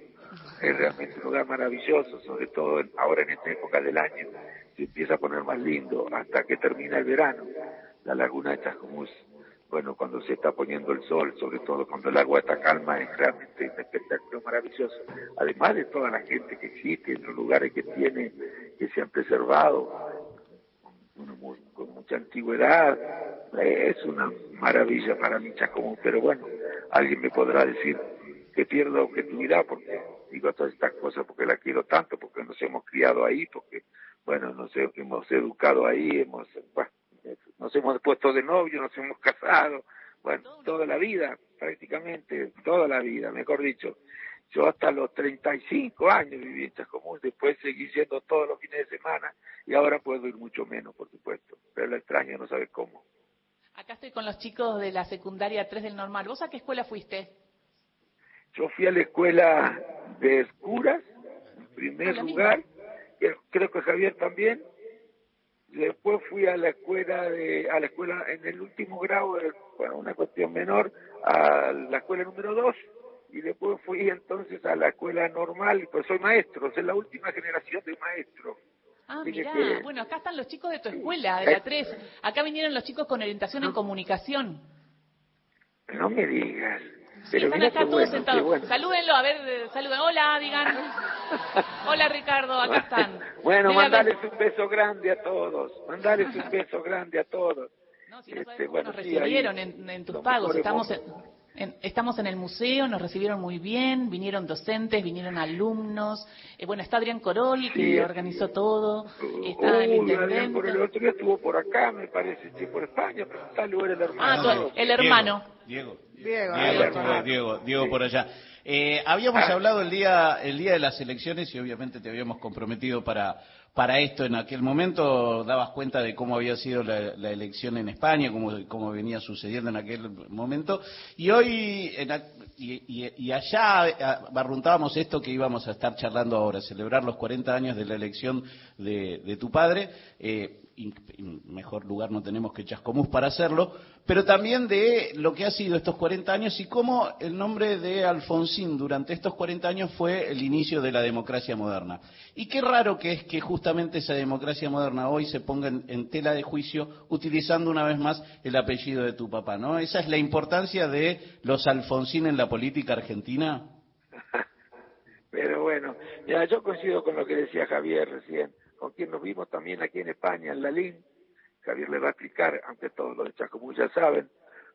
Es realmente un lugar maravilloso, sobre todo en, ahora en esta época del año. Se empieza a poner más lindo hasta que termina el verano. La laguna de Chascomús bueno, cuando se está poniendo el sol, sobre todo cuando el agua está calma, es realmente un espectáculo maravilloso. Además de toda la gente que existe, en los lugares que tiene, que se han preservado, con mucha antigüedad, es una maravilla para mí Chascomús, pero bueno, alguien me podrá decir que pierdo objetividad porque digo todas estas cosas porque la quiero tanto, porque nos hemos criado ahí, porque, bueno, nos he- hemos educado ahí, hemos, bueno, nos hemos puesto de novio, nos hemos casado, bueno, toda la vida, prácticamente, toda la vida, mejor dicho. Yo hasta los 35 años viví en Chascomús, después seguí yendo todos los fines de semana y ahora puedo ir mucho menos, por supuesto, pero la extraño, no sabe cómo. Acá estoy con los chicos de la secundaria 3 del normal. ¿Vos a qué escuela fuiste? Yo fui a la escuela de Escuras, en primer lugar, creo que Javier también. Después fui a la escuela de, a la escuela en el último grado, bueno, una cuestión menor, a la escuela número 2 y después fui entonces a la escuela normal, pues soy maestro, soy la última generación de maestros. Ah, Así mirá. que- Bueno, acá están los chicos de tu escuela, de la 3. Acá vinieron los chicos con orientación en comunicación. no me digas. Pero están acá todos bueno, sentados. bueno. Salúdenlo, a ver, saluden. Hola, digan. Hola, Ricardo, acá están. Bueno, Dígame. mandales un beso grande a todos, mandales un beso grande a todos. si no Este, Nos bueno, sí, ahí recibieron en, en tus pagos. Estamos en. En- estamos en el museo, nos recibieron muy bien, vinieron docentes, vinieron alumnos. Eh, bueno, está Adrián Coroli, que Sí. organizó todo. Está el Uy, Adrián, por el intendente. otro día estuvo por acá, me parece, sí, por España, pero tal lugar el hermano. Ah, el hermano. Diego. Diego, Diego, Diego. estuvo- Diego, Diego por allá. Eh, habíamos hablado el día, el día de las elecciones y obviamente te habíamos comprometido para, para esto en aquel momento. Dabas cuenta de cómo había sido la, elección en España, cómo, cómo venía sucediendo en aquel momento. Y hoy, en y, y- y allá eh, barruntábamos esto que íbamos a estar charlando ahora, celebrar los 40 años de la elección de, de tu padre. Eh, mejor lugar no tenemos que Chascomús para hacerlo, pero también de lo que ha sido estos 40 años y cómo el nombre de Alfonsín durante estos 40 años fue el inicio de la democracia moderna. Y qué raro que es que justamente esa democracia moderna hoy se ponga en, tela de juicio utilizando una vez más el apellido de tu papá, ¿no? Esa es la importancia de los Alfonsín en la política argentina. Pero bueno, ya yo coincido con lo que decía Javier recién, con quien nos vimos también aquí en España, en la LIN. Javier le va a explicar, aunque todos los de Chascomús ya saben,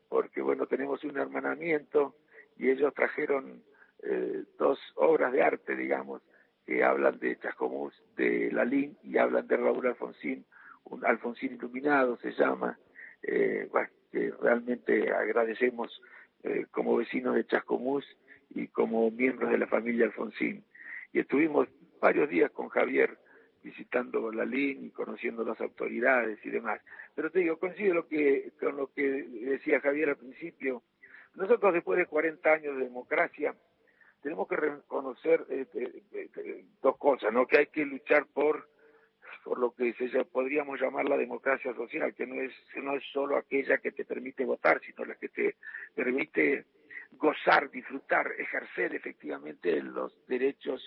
porque bueno, tenemos un hermanamiento y ellos trajeron eh, dos obras de arte, digamos, que hablan de Chascomús, de la LIN y hablan de Raúl Alfonsín, un Alfonsín iluminado se llama, eh, bueno, que realmente agradecemos eh, como vecinos de Chascomús y como miembros de la familia Alfonsín. Y estuvimos varios días con Javier visitando la LIN y conociendo las autoridades y demás. Pero te digo, coincido lo que, con lo que decía Javier al principio. Nosotros después de 40 años de democracia tenemos que reconocer eh, dos cosas, ¿no? Que hay que luchar por por lo que se podríamos llamar la democracia social, que no es no es solo aquella que te permite votar, sino la que te permite gozar, disfrutar, ejercer efectivamente los derechos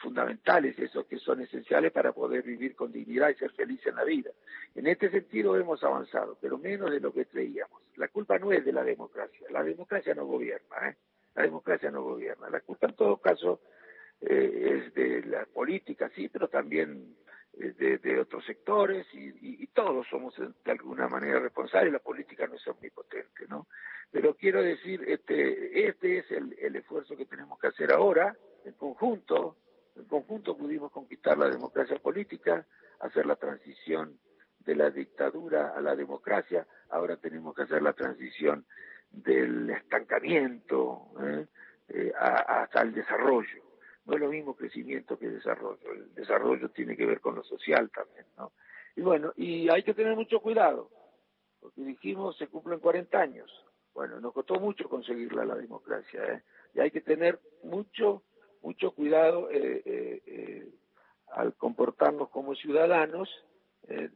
fundamentales, esos que son esenciales para poder vivir con dignidad y ser feliz en la vida. En este sentido hemos avanzado, pero menos de lo que creíamos. La culpa no es de la democracia, la democracia no gobierna, ¿eh? la democracia no gobierna. La culpa en todo caso eh, es de la política, sí, pero también eh, de, de otros sectores y, y- y todos somos eh, de alguna manera responsables. La política no es omnipotente, ¿no? Pero quiero decir, este, este es el, el esfuerzo que tenemos que hacer ahora, en conjunto. En conjunto pudimos conquistar la democracia política, hacer la transición de la dictadura a la democracia. Ahora tenemos que hacer la transición del estancamiento ¿eh? Eh, hasta el desarrollo. No es lo mismo crecimiento que desarrollo. El desarrollo tiene que ver con lo social también, ¿no? Y bueno, y hay que tener mucho cuidado, porque dijimos se cumplen 40 años. Bueno, nos costó mucho conseguirla la democracia, ¿eh? Y hay que tener mucho, mucho cuidado eh, eh, eh, al comportarnos como ciudadanos, eh,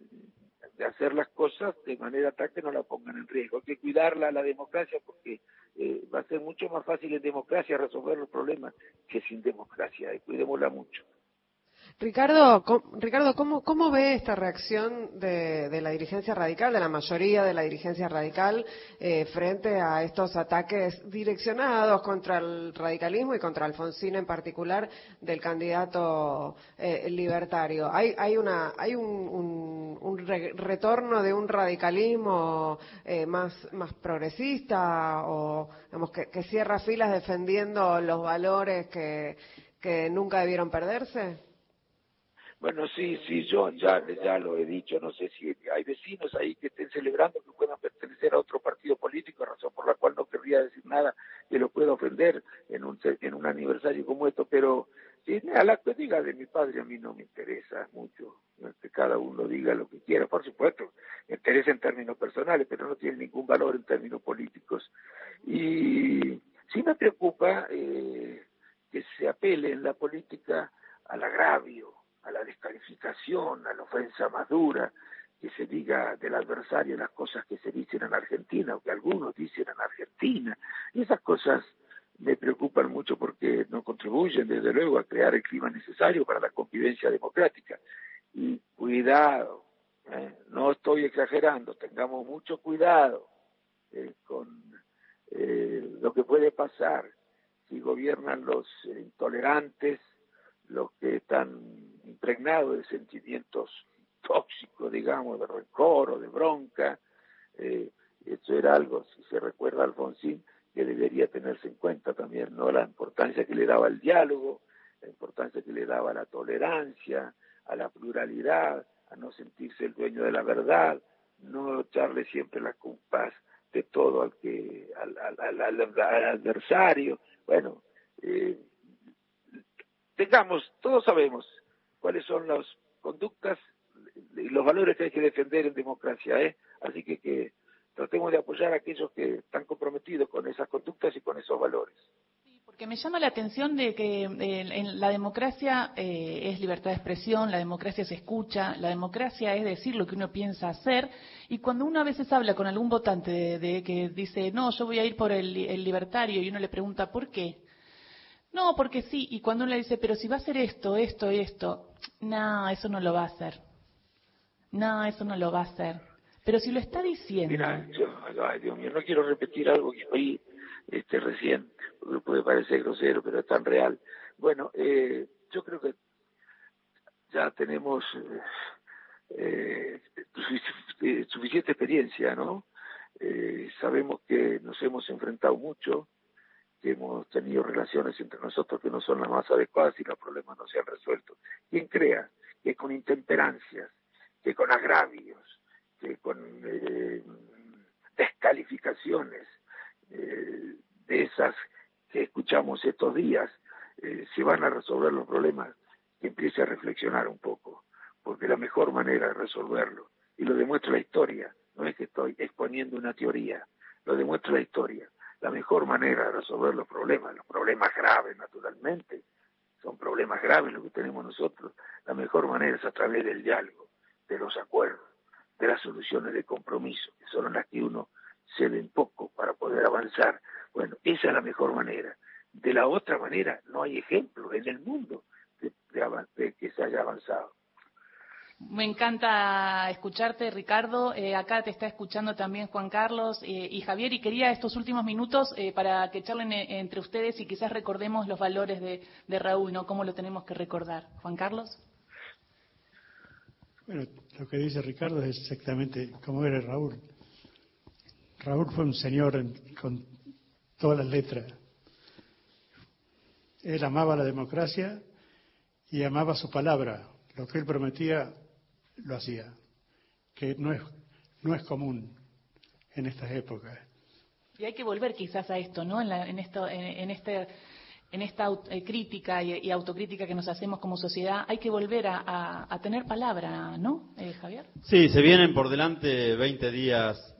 de hacer las cosas de manera tal que no la pongan en riesgo. Hay que cuidarla la democracia porque eh, va a ser mucho más fácil en democracia resolver los problemas que sin democracia, y cuidémosla mucho. Ricardo, com- Ricardo ¿cómo, ¿cómo ve esta reacción de, de la dirigencia radical, de la mayoría de la dirigencia radical, eh, frente a estos ataques direccionados contra el radicalismo y contra Alfonsín en particular del candidato eh, libertario? ¿Hay, hay, una, hay un, re- retorno de un radicalismo eh, más, progresista o digamos, que, que cierra filas defendiendo los valores que nunca debieron perderse? Bueno, sí, sí, yo ya, ya lo he dicho, no sé si hay vecinos ahí que estén celebrando que puedan pertenecer a otro partido político, razón por la cual no querría decir nada que lo pueda ofender en un, en un aniversario como esto, pero sí, a la que diga de mi padre a mí no me interesa mucho, que cada uno diga lo que quiera, por supuesto, me interesa en términos personales, pero no tiene ningún valor en términos políticos. Y sí me preocupa eh, que se apele en la política al agravio, a la descalificación, a la ofensa más dura, que se diga del adversario las cosas que se dicen en Argentina o que algunos dicen en Argentina. Y esas cosas me preocupan mucho porque no contribuyen, desde luego, a crear el clima necesario para la convivencia democrática. Y cuidado, ¿eh? no estoy exagerando, tengamos mucho cuidado eh, con eh, lo que puede pasar si gobiernan los intolerantes, los que están impregnados de sentimientos tóxicos, digamos, de rencor o de bronca. Eh, eso era algo, si se recuerda a Alfonsín, que debería tenerse en cuenta también, ¿no? La importancia que le daba al diálogo, la importancia que le daba a la tolerancia, a la pluralidad, a no sentirse el dueño de la verdad, no echarle siempre las culpas de todo al que al, al, al, adversario. Bueno, eh, tengamos, todos sabemos cuáles son las conductas y los valores que hay que defender en democracia, ¿eh? Así que, que tratemos de apoyar a aquellos que están comprometidos con esas conductas y con esos valores. Porque me llama la atención de que eh, en la democracia eh, es libertad de expresión, la democracia se escucha, la democracia es decir lo que uno piensa hacer, y cuando uno a veces habla con algún votante de, de que dice, no, yo voy a ir por el, el libertario, y uno le pregunta, ¿por qué? No, porque sí, y cuando uno le dice, pero si va a hacer esto, esto, esto, no, eso no lo va a hacer. No, eso no lo va a hacer. Pero si lo está diciendo... Mira, yo, Dios mío, no quiero repetir algo que oí este, recién, porque puede parecer grosero, pero es tan real. Bueno, eh, yo creo que ya tenemos eh, eh, eh, suficiente experiencia, ¿no? Eh, sabemos que nos hemos enfrentado mucho, hemos tenido relaciones entre nosotros que no son las más adecuadas y los problemas no se han resuelto. Quien crea que con intemperancias, que con agravios, que con eh, descalificaciones eh, de esas que escuchamos estos días, eh, se van a resolver los problemas, que empiece a reflexionar un poco, porque la mejor manera de resolverlo, y lo demuestra la historia, no es que estoy exponiendo una teoría, lo demuestra la historia, la mejor manera de resolver los problemas, los problemas graves naturalmente, son problemas graves lo que tenemos nosotros, la mejor manera es a través del diálogo, de los acuerdos, de las soluciones de compromiso, que son las que uno cede un poco para poder avanzar. Bueno, esa es la mejor manera. De la otra manera, no hay ejemplo en el mundo de, de que se haya avanzado. Me encanta escucharte, Ricardo. Eh, acá te está escuchando también Juan Carlos eh, y Javier. Y quería estos últimos minutos eh, para que charlen entre ustedes y quizás recordemos los valores de, Raúl, ¿no? ¿Cómo lo tenemos que recordar? Juan Carlos. Bueno, lo que dice Ricardo es exactamente como era Raúl. Raúl fue un señor en- con todas las letras. Él amaba la democracia y amaba su palabra. Lo que él prometía, lo hacía. Que no es, no es común en estas épocas. Y hay que volver quizás a esto, ¿no? En, la- en esto, en, en este, en esta eh, crítica y, y autocrítica que nos hacemos como sociedad, hay que volver a, a- a tener palabra, ¿no, eh, Javier? Sí, se vienen por delante 20 días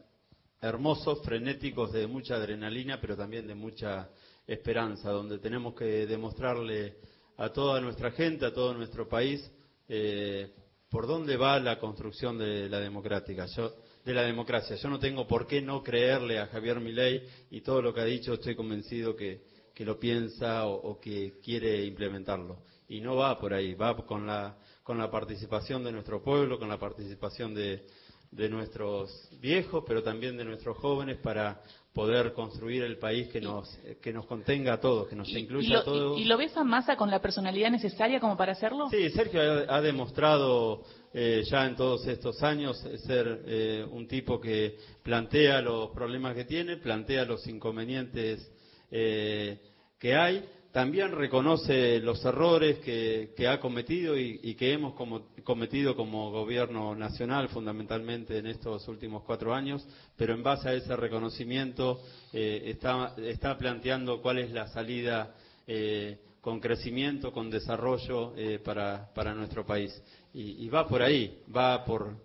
hermosos, frenéticos, de mucha adrenalina, pero también de mucha esperanza, donde tenemos que demostrarle a toda nuestra gente, a todo nuestro país, eh, por dónde va la construcción de la democrática. Yo, de la democracia. Yo no tengo por qué no creerle a Javier Milei y todo lo que ha dicho estoy convencido que, que lo piensa o, o que quiere implementarlo. Y no va por ahí, va con la, con la participación de nuestro pueblo, con la participación de, de nuestros viejos, pero también de nuestros jóvenes para poder construir el país que nos que nos contenga a todos, que nos ¿Y incluya lo, a todos. y- y lo ves a Massa con la personalidad necesaria como para hacerlo? Sí, Sergio ha, ha demostrado eh, ya en todos estos años ser eh, un tipo que plantea los problemas que tiene, plantea los inconvenientes eh, que hay, también reconoce los errores que, ha cometido y, que hemos como- cometido como gobierno nacional fundamentalmente en estos últimos cuatro años, pero en base a ese reconocimiento eh, está, planteando cuál es la salida eh, con crecimiento, con desarrollo eh, para, nuestro país. Y, va por ahí, va por,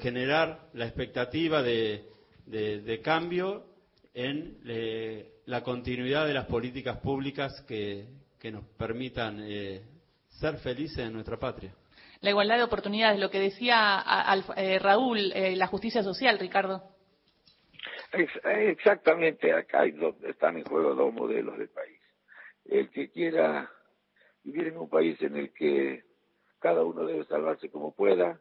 generar la expectativa de, de- cambio en la continuidad de las políticas públicas que, que nos permitan eh, ser felices en nuestra patria. La igualdad de oportunidades, lo que decía a- eh, Raúl, eh, la justicia social, Ricardo. Ex- Exactamente, acá hay dos- están en juego dos modelos de país. El que quiera vivir en un país en el que cada uno debe salvarse como pueda,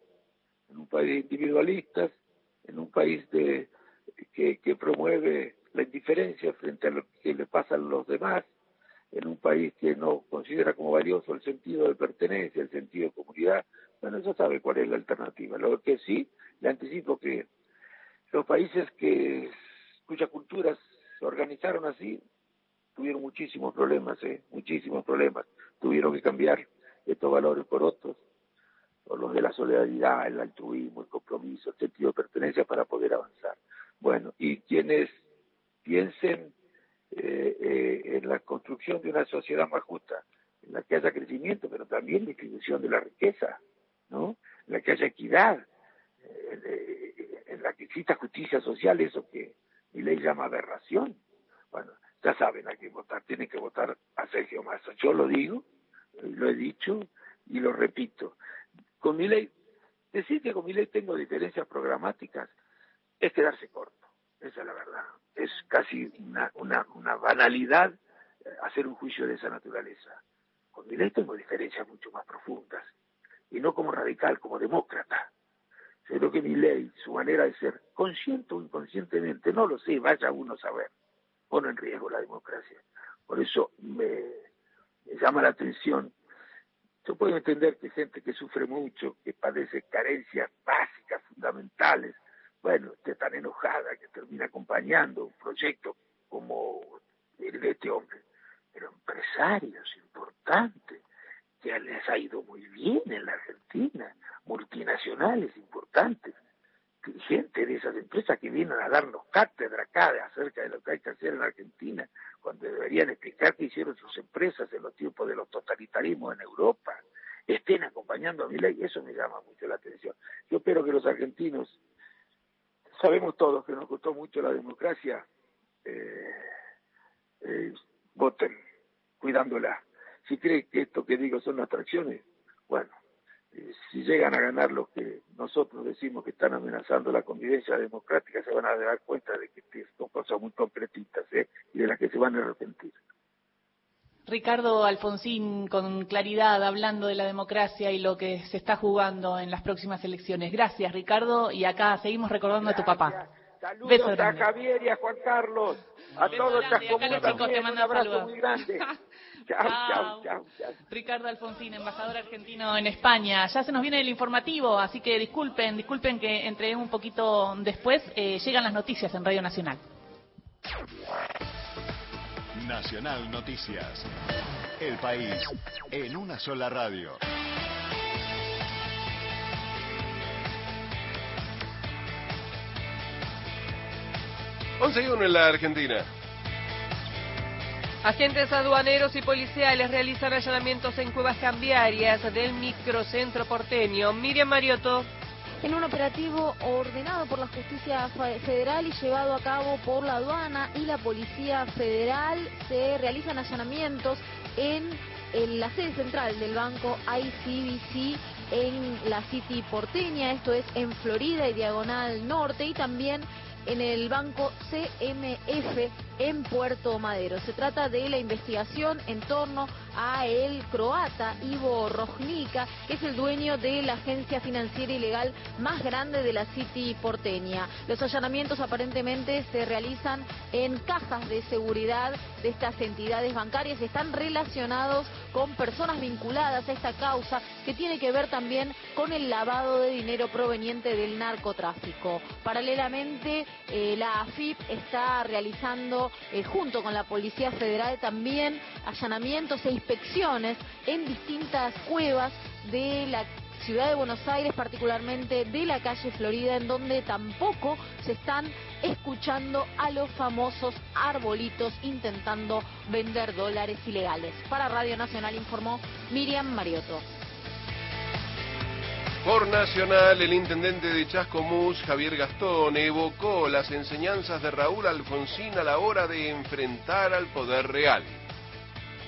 en un país de individualistas, en un país de, que, que promueve la indiferencia frente a lo que le pasa a los demás, en un país que no considera como valioso el sentido de pertenencia, el sentido de comunidad, bueno, eso sabe cuál es la alternativa. Lo que sí, le anticipo que los países que cuyas culturas se organizaron así tuvieron muchísimos problemas, ¿eh? muchísimos problemas. Tuvieron que cambiar estos valores por otros, por los de la solidaridad, el altruismo, el compromiso, el sentido de pertenencia para poder avanzar. Bueno, y quienes piensen eh, eh, en la construcción de una sociedad más justa, en la que haya crecimiento, pero también distribución de la riqueza, ¿no? En la que haya equidad, eh, eh, en la que exista justicia social, eso que mi ley llama aberración. Bueno, ya saben a quién votar, tienen que votar a Sergio Massa. Yo lo digo, eh, lo he dicho y lo repito. Con mi ley, decir que con mi ley tengo diferencias programáticas es quedarse corto, esa es la verdad. Es casi una, una, una banalidad eh, hacer un juicio de esa naturaleza. Con mi ley tengo diferencias mucho más profundas, y no como radical, como demócrata. Yo creo que mi ley, su manera de ser, consciente o inconscientemente, no lo sé, vaya uno a saber, pone en riesgo la democracia. Por eso me, me llama la atención. Yo puedo entender que gente que sufre mucho, que padece carencias básicas, fundamentales, bueno, esté tan enojada que termina acompañando un proyecto como el de este hombre. Pero empresarios importantes, que les ha ido muy bien en la Argentina, multinacionales importantes, gente de esas empresas que vienen a darnos cátedra acá acerca de lo que hay que hacer en Argentina, cuando deberían explicar qué hicieron sus empresas en los tiempos de los totalitarismos en Europa, estén acompañando a mi ley, eso me llama mucho la atención. Yo espero que los argentinos, sabemos todos que nos costó mucho la democracia, eh, eh, voten cuidándola. Si creen que esto que digo son atracciones, bueno, eh, si llegan a ganar los que nosotros decimos que están amenazando la convivencia democrática, se van a dar cuenta de que son cosas muy concretitas ¿eh? y de las que se van a arrepentir. Ricardo Alfonsín, con claridad, hablando de la democracia y lo que se está jugando en las próximas elecciones. Gracias, Ricardo, y acá seguimos recordando a tu papá. Saludos Beso a grande. Javier y a Juan Carlos, a Beso todos grande, acá los chicos te también, un mandan abrazo saludos. muy grande. Chao, chao, chao, chao. Ricardo Alfonsín, embajador argentino en España. Ya se nos viene el informativo, así que disculpen, disculpen que entre un poquito después eh, llegan las noticias en Radio Nacional. Nacional Noticias. El país en una sola radio. Once y uno en la Argentina. Agentes aduaneros y policiales realizan allanamientos en cuevas cambiarias del microcentro porteño. Miriam Mariotto. En un operativo ordenado por la Justicia Fe- Federal y llevado a cabo por la aduana y la Policía Federal, se realizan allanamientos en, en la sede central del banco ICBC en la City porteña, esto es en Florida y Diagonal Norte, y también en el banco CMF en Puerto Madero. Se trata de la investigación en torno a el croata Ivo Rojnica, que es el dueño de la agencia financiera ilegal más grande de la City porteña. Los allanamientos aparentemente se realizan en cajas de seguridad de estas entidades bancarias, están relacionados con personas vinculadas a esta causa que tiene que ver también con el lavado de dinero proveniente del narcotráfico. Paralelamente, eh, la AFIP está realizando, eh, junto con la Policía Federal, también allanamientos e inspecciones en distintas cuevas de la ciudad de Buenos Aires, particularmente de la calle Florida, en donde tampoco se están escuchando a los famosos arbolitos intentando vender dólares ilegales. Para Radio Nacional informó Miriam Mariotto. Por Nacional, el intendente de Chascomús, Javier Gastón, evocó las enseñanzas de Raúl Alfonsín a la hora de enfrentar al poder real.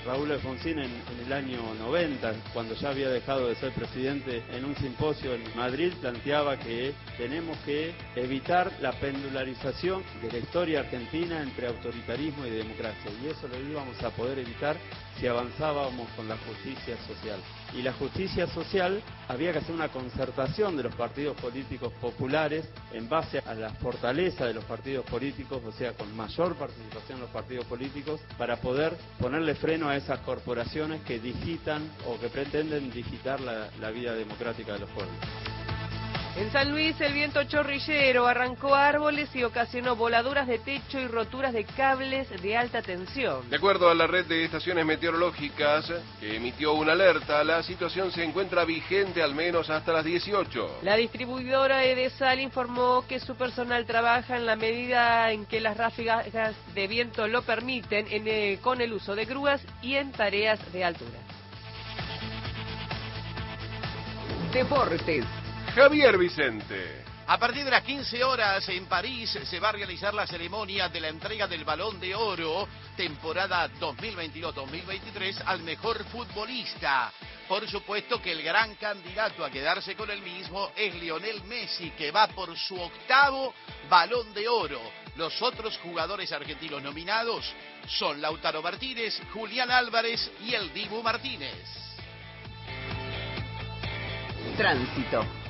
Raúl Alfonsín en, en, el año 90, cuando ya había dejado de ser presidente, en un simposio en Madrid planteaba que tenemos que evitar la pendularización de la historia argentina entre autoritarismo y democracia. Y eso lo íbamos a poder evitar si avanzábamos con la justicia social. Y la justicia social había que hacer una concertación de los partidos políticos populares en base a la fortaleza de los partidos políticos, o sea, con mayor participación de los partidos políticos, para poder ponerle freno a esas corporaciones que digitan o que pretenden digitar la, la vida democrática de los pueblos. En San Luis el viento chorrillero arrancó árboles y ocasionó voladuras de techo y roturas de cables de alta tensión. De acuerdo a la red de estaciones meteorológicas que emitió una alerta, la situación se encuentra vigente al menos hasta las 18. La distribuidora Edesal informó que su personal trabaja en la medida en que las ráfagas de viento lo permiten en, eh, con el uso de grúas y en tareas de altura. Deportes. Javier Vicente. A partir de las 15 horas en París se va a realizar la ceremonia de la entrega del Balón de Oro, temporada 2022-2023, al mejor futbolista. Por supuesto que el gran candidato a quedarse con el mismo es Lionel Messi, que va por su octavo Balón de Oro. Los otros jugadores argentinos nominados son Lautaro Martínez, Julián Álvarez y el Dibu Martínez. Tránsito.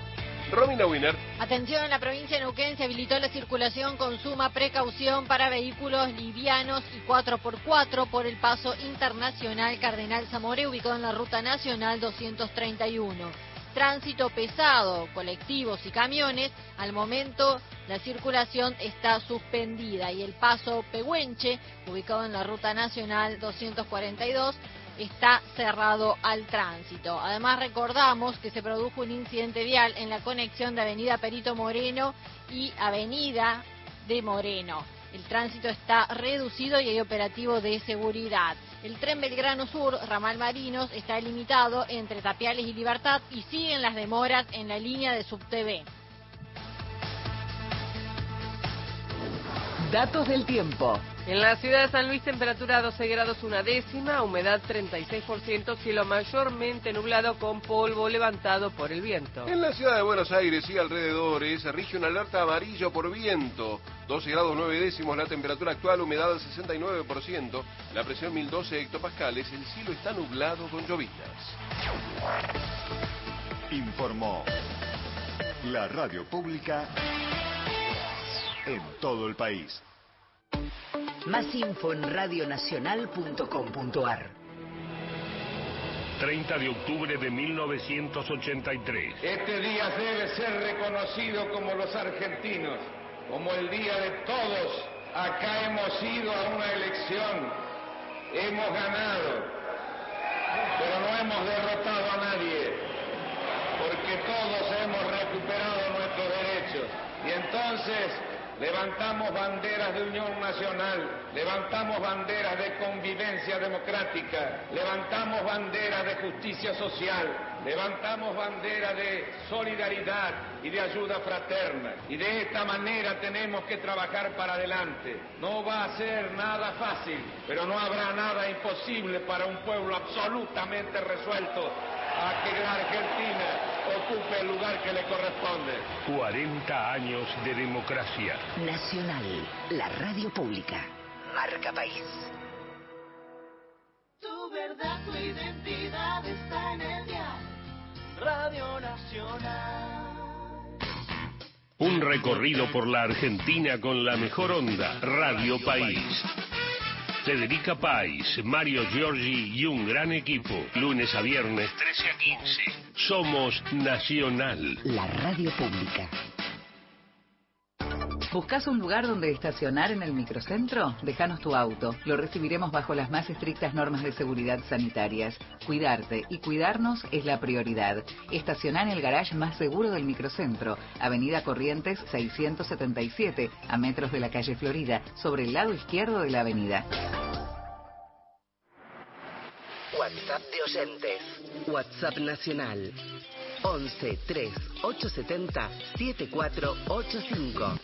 Romina Wiener. Atención, en la provincia de Neuquén se habilitó la circulación con suma precaución para vehículos livianos y 4x4 por el paso internacional Cardenal Zamore, ubicado en la ruta nacional 231. Tránsito pesado, colectivos y camiones, al momento la circulación está suspendida y el paso Pehuenche, ubicado en la ruta nacional 242, está cerrado al tránsito. Además recordamos que se produjo un incidente vial en la conexión de Avenida Perito Moreno y Avenida de Moreno. El tránsito está reducido y hay operativo de seguridad. El tren Belgrano Sur, ramal Marinos, está limitado entre Tapiales y Libertad y siguen las demoras en la línea de SubTV. Datos del tiempo. En la ciudad de San Luis, temperatura 12 grados una décima, humedad 36%, cielo mayormente nublado con polvo levantado por el viento. En la ciudad de Buenos Aires y alrededores rige una alerta amarillo por viento. 12 grados 9 décimos la temperatura actual, humedad al 69%, la presión 1012 hectopascales, el cielo está nublado con llovidas. Informó la radio pública en todo el país. Más info en radionacional.com.ar 30 de octubre de 1983. Este día debe ser reconocido como los argentinos, como el día de todos. Acá hemos ido a una elección, hemos ganado, pero no hemos derrotado a nadie, porque todos hemos recuperado nuestros derechos. Y entonces levantamos banderas de unión nacional, levantamos banderas de convivencia democrática, levantamos banderas de justicia social, levantamos banderas de solidaridad y de ayuda fraterna. Y de esta manera tenemos que trabajar para adelante. No va a ser nada fácil, pero no habrá nada imposible para un pueblo absolutamente resuelto a que la Argentina ocupe el lugar que le corresponde. 40 años de democracia. Nacional, la radio pública. Marca País. Tu verdad, tu identidad está en el diario Radio Nacional. Un recorrido por la Argentina con la mejor onda, Radio País. Federica País, Mario Giorgi y un gran equipo. Lunes a viernes, 13 a 15. Somos Nacional. La radio pública. ¿Buscas un lugar donde estacionar en el microcentro? Déjanos tu auto. Lo recibiremos bajo las más estrictas normas de seguridad sanitarias. Cuidarte y cuidarnos es la prioridad. Estaciona en el garage más seguro del microcentro, Avenida Corrientes 677, a metros de la calle Florida, sobre el lado izquierdo de la avenida. WhatsApp de oyentes. WhatsApp nacional. 11 3 870 7485.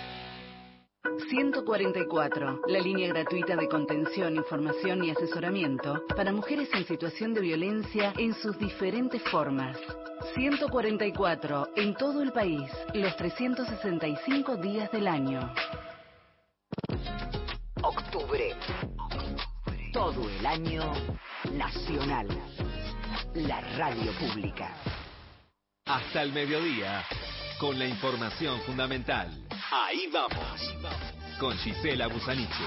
144, la línea gratuita de contención, información y asesoramiento para mujeres en situación de violencia en sus diferentes formas. 144, en todo el país, los 365 días del año. Octubre. Todo el año nacional. La radio pública. Hasta el mediodía, con la información fundamental. Ahí vamos. Con Gisela Busaniche.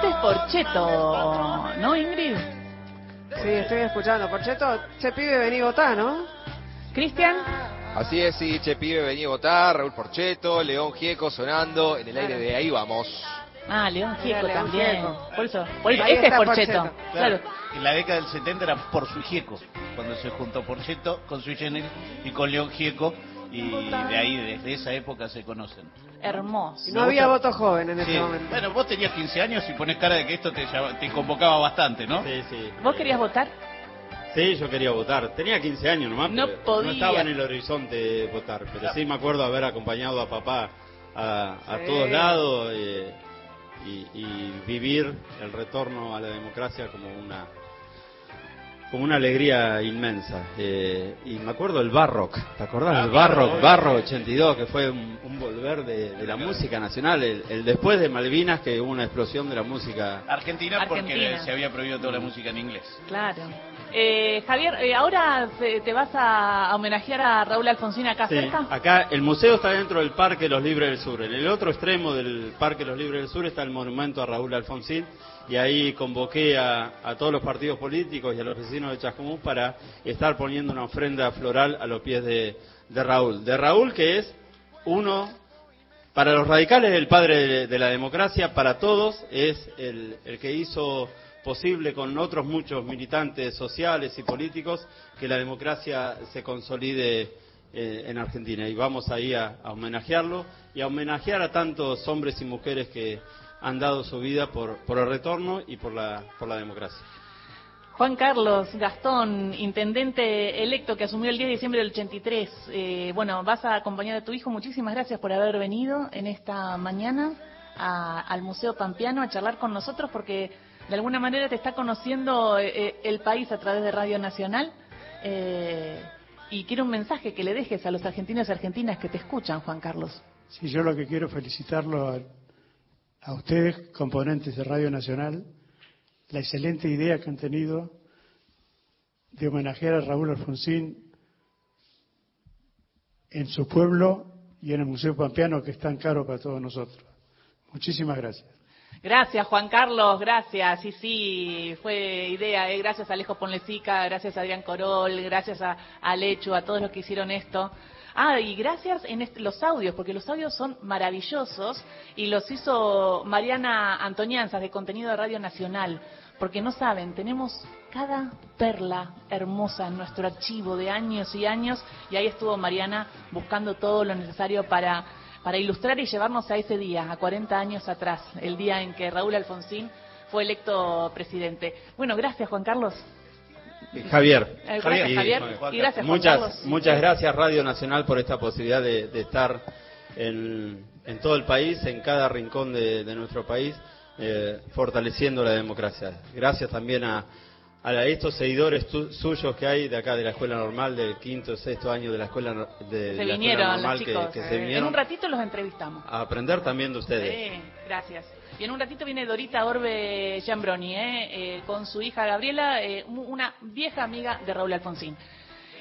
Este es Porcheto, ¿no, Ingrid? Sí, estoy escuchando. Porcheto, che pibe, vení votar, ¿no? Cristian. Así es, sí, Che Pibe venía a votar, Raúl Porcheto, León Gieco sonando en el aire de ahí vamos. Ah, León Gieco León también. Gieco. Por eso, por eso este es está Porcheto. Porcheto. Claro. En la década del 70 era por su Gieco, cuando se juntó Porcheto con su Generis y con León Gieco, y de ahí, desde esa época se conocen. Hermoso. Y no había voto joven en ese Sí. momento. Bueno, vos tenías 15 años y pones cara de que esto te, llama- te convocaba bastante, ¿no? Sí, sí. ¿Vos querías votar? Sí, yo quería votar. Tenía 15 años nomás, No podía. no estaba en el horizonte de votar. Pero sí me acuerdo haber acompañado a papá a, a Sí. todos lados eh, y, y vivir el retorno a la democracia como una como una alegría inmensa. Eh, y me acuerdo del Barrock, ¿te acordás Ah, del Barrock? obvio. Barrock 82, que fue un, un volver de, de la música nacional, el, el después de Malvinas, que hubo una explosión de la música. Argentina, porque Argentina. se había prohibido toda la música en inglés. Claro. Eh, Javier, eh, ahora te, te vas a, a homenajear a Raúl Alfonsín acá Sí, cerca. acá el museo está dentro del Parque Los Libres del Sur. En el otro extremo del Parque Los Libres del Sur está el monumento a Raúl Alfonsín y ahí convoqué a, todos los partidos políticos y a los vecinos de Chascomús para estar poniendo una ofrenda floral a los pies de, Raúl. De Raúl que es uno, para los radicales el padre de, la democracia, para todos es el, que hizo posible con otros muchos militantes sociales y políticos que la democracia se consolide eh, en Argentina. Y vamos ahí a homenajearlo y a homenajear a tantos hombres y mujeres que han dado su vida por, por el retorno y por la, por la democracia. Juan Carlos Gastón, intendente electo que asumió el 10 de diciembre del 83. Eh, bueno, vas a acompañar a tu hijo. Muchísimas gracias por haber venido en esta mañana a- al Museo Pampeano a charlar con nosotros porque de alguna manera te está conociendo eh, eh, el país a través de Radio Nacional. Eh, y quiero un mensaje que le dejes a los argentinos y argentinas que te escuchan, Juan Carlos. Sí, yo lo que quiero es felicitarlo a, ustedes, componentes de Radio Nacional, la excelente idea que han tenido de homenajear a Raúl Alfonsín en su pueblo y en el Museo Pampeano, que es tan caro para todos nosotros. Muchísimas gracias. Gracias, Juan Carlos, gracias. Sí, sí, fue idea, ¿eh? gracias a Alejo Ponlecica, gracias a Adrián Corol, gracias a, a Lechu, a todos los que hicieron esto. Ah, y gracias en este- los audios, porque los audios son maravillosos y los hizo Mariana Antonianzas de Contenido de Radio Nacional. Porque no saben, tenemos cada perla hermosa en nuestro archivo de años y años y ahí estuvo Mariana buscando todo lo necesario para, para ilustrar y llevarnos a ese día, a 40 años atrás, el día en que Raúl Alfonsín fue electo presidente. Bueno, gracias Juan Carlos. Javier. Eh, Y- Javier. Y gracias, Juan muchas, muchas gracias Radio Nacional por esta posibilidad de, de estar en, en todo el país, en cada rincón de, de nuestro país, eh, fortaleciendo la democracia. Gracias también a, a estos seguidores tu- suyos que hay de acá de la escuela normal, del quinto, sexto año de la escuela, de, de Se la escuela vinieron normal los que- chicos. que, eh, se en vinieron un ratito los entrevistamos. a aprender también de ustedes. Sí, gracias. Y en un ratito viene Dorita Orbe Giambroni, ¿eh? Eh, con su hija Gabriela, eh, una vieja amiga de Raúl Alfonsín.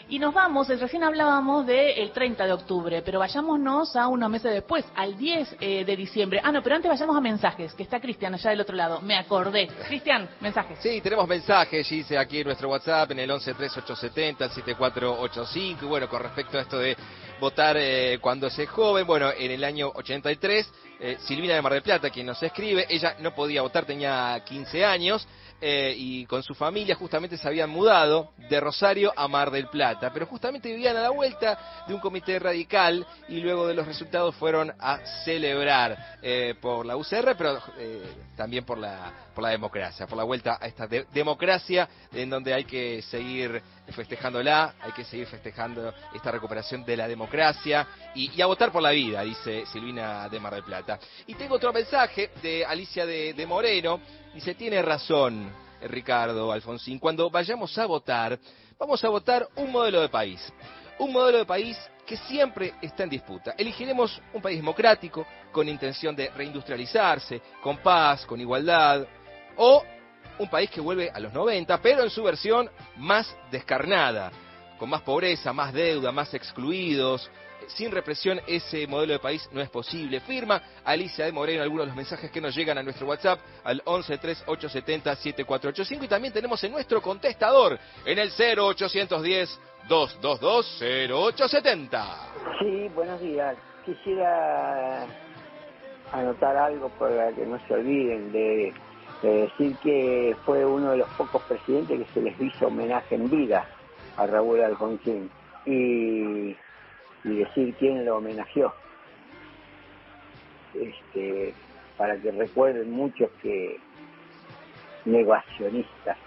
Y nos vamos, recién hablábamos del 30 de octubre, pero vayámonos a unos meses después, al 10 eh, de diciembre. Ah, no, pero antes vayamos a mensajes, que está Cristian allá del otro lado. Me acordé. Cristian, mensajes. Sí, tenemos mensajes, dice aquí en nuestro WhatsApp, en el 113870, 7485. Y bueno, con respecto a esto de votar eh, cuando se joven, bueno, en el año 83, eh, Silvina de Mar del Plata, quien nos escribe, ella no podía votar, tenía 15 años. eh, y con su familia justamente se habían mudado de Rosario a Mar del Plata, pero justamente vivían a la vuelta de un comité radical y luego de los resultados fueron a celebrar eh, por la UCR, pero eh, también por la, por la democracia, por la vuelta a esta de- democracia en donde hay que seguir festejándola, hay que seguir festejando esta recuperación de la democracia y, a votar por la vida, dice Silvina de Mar del Plata. Y tengo otro mensaje de Alicia de, de Moreno, dice, tiene razón Ricardo Alfonsín, cuando vayamos a votar, vamos a votar un modelo de país, un modelo de país que siempre está en disputa. Elegiremos un país democrático, con intención de reindustrializarse, con paz, con igualdad, o un país que vuelve a los 90, pero en su versión más descarnada, con más pobreza, más deuda, más excluidos. Sin represión ese modelo de país no es posible. Firma Alicia de Moreno algunos de los mensajes que nos llegan a nuestro WhatsApp al 1138707485 y también tenemos en nuestro contestador en el 0810 222 0870. Sí, buenos días. Quisiera anotar algo para que no se olviden de, de decir que fue uno de los pocos presidentes que se les hizo homenaje en vida a Raúl Alfonsín y, decir quién lo homenajeó. Este, para que recuerden muchos que negacionistas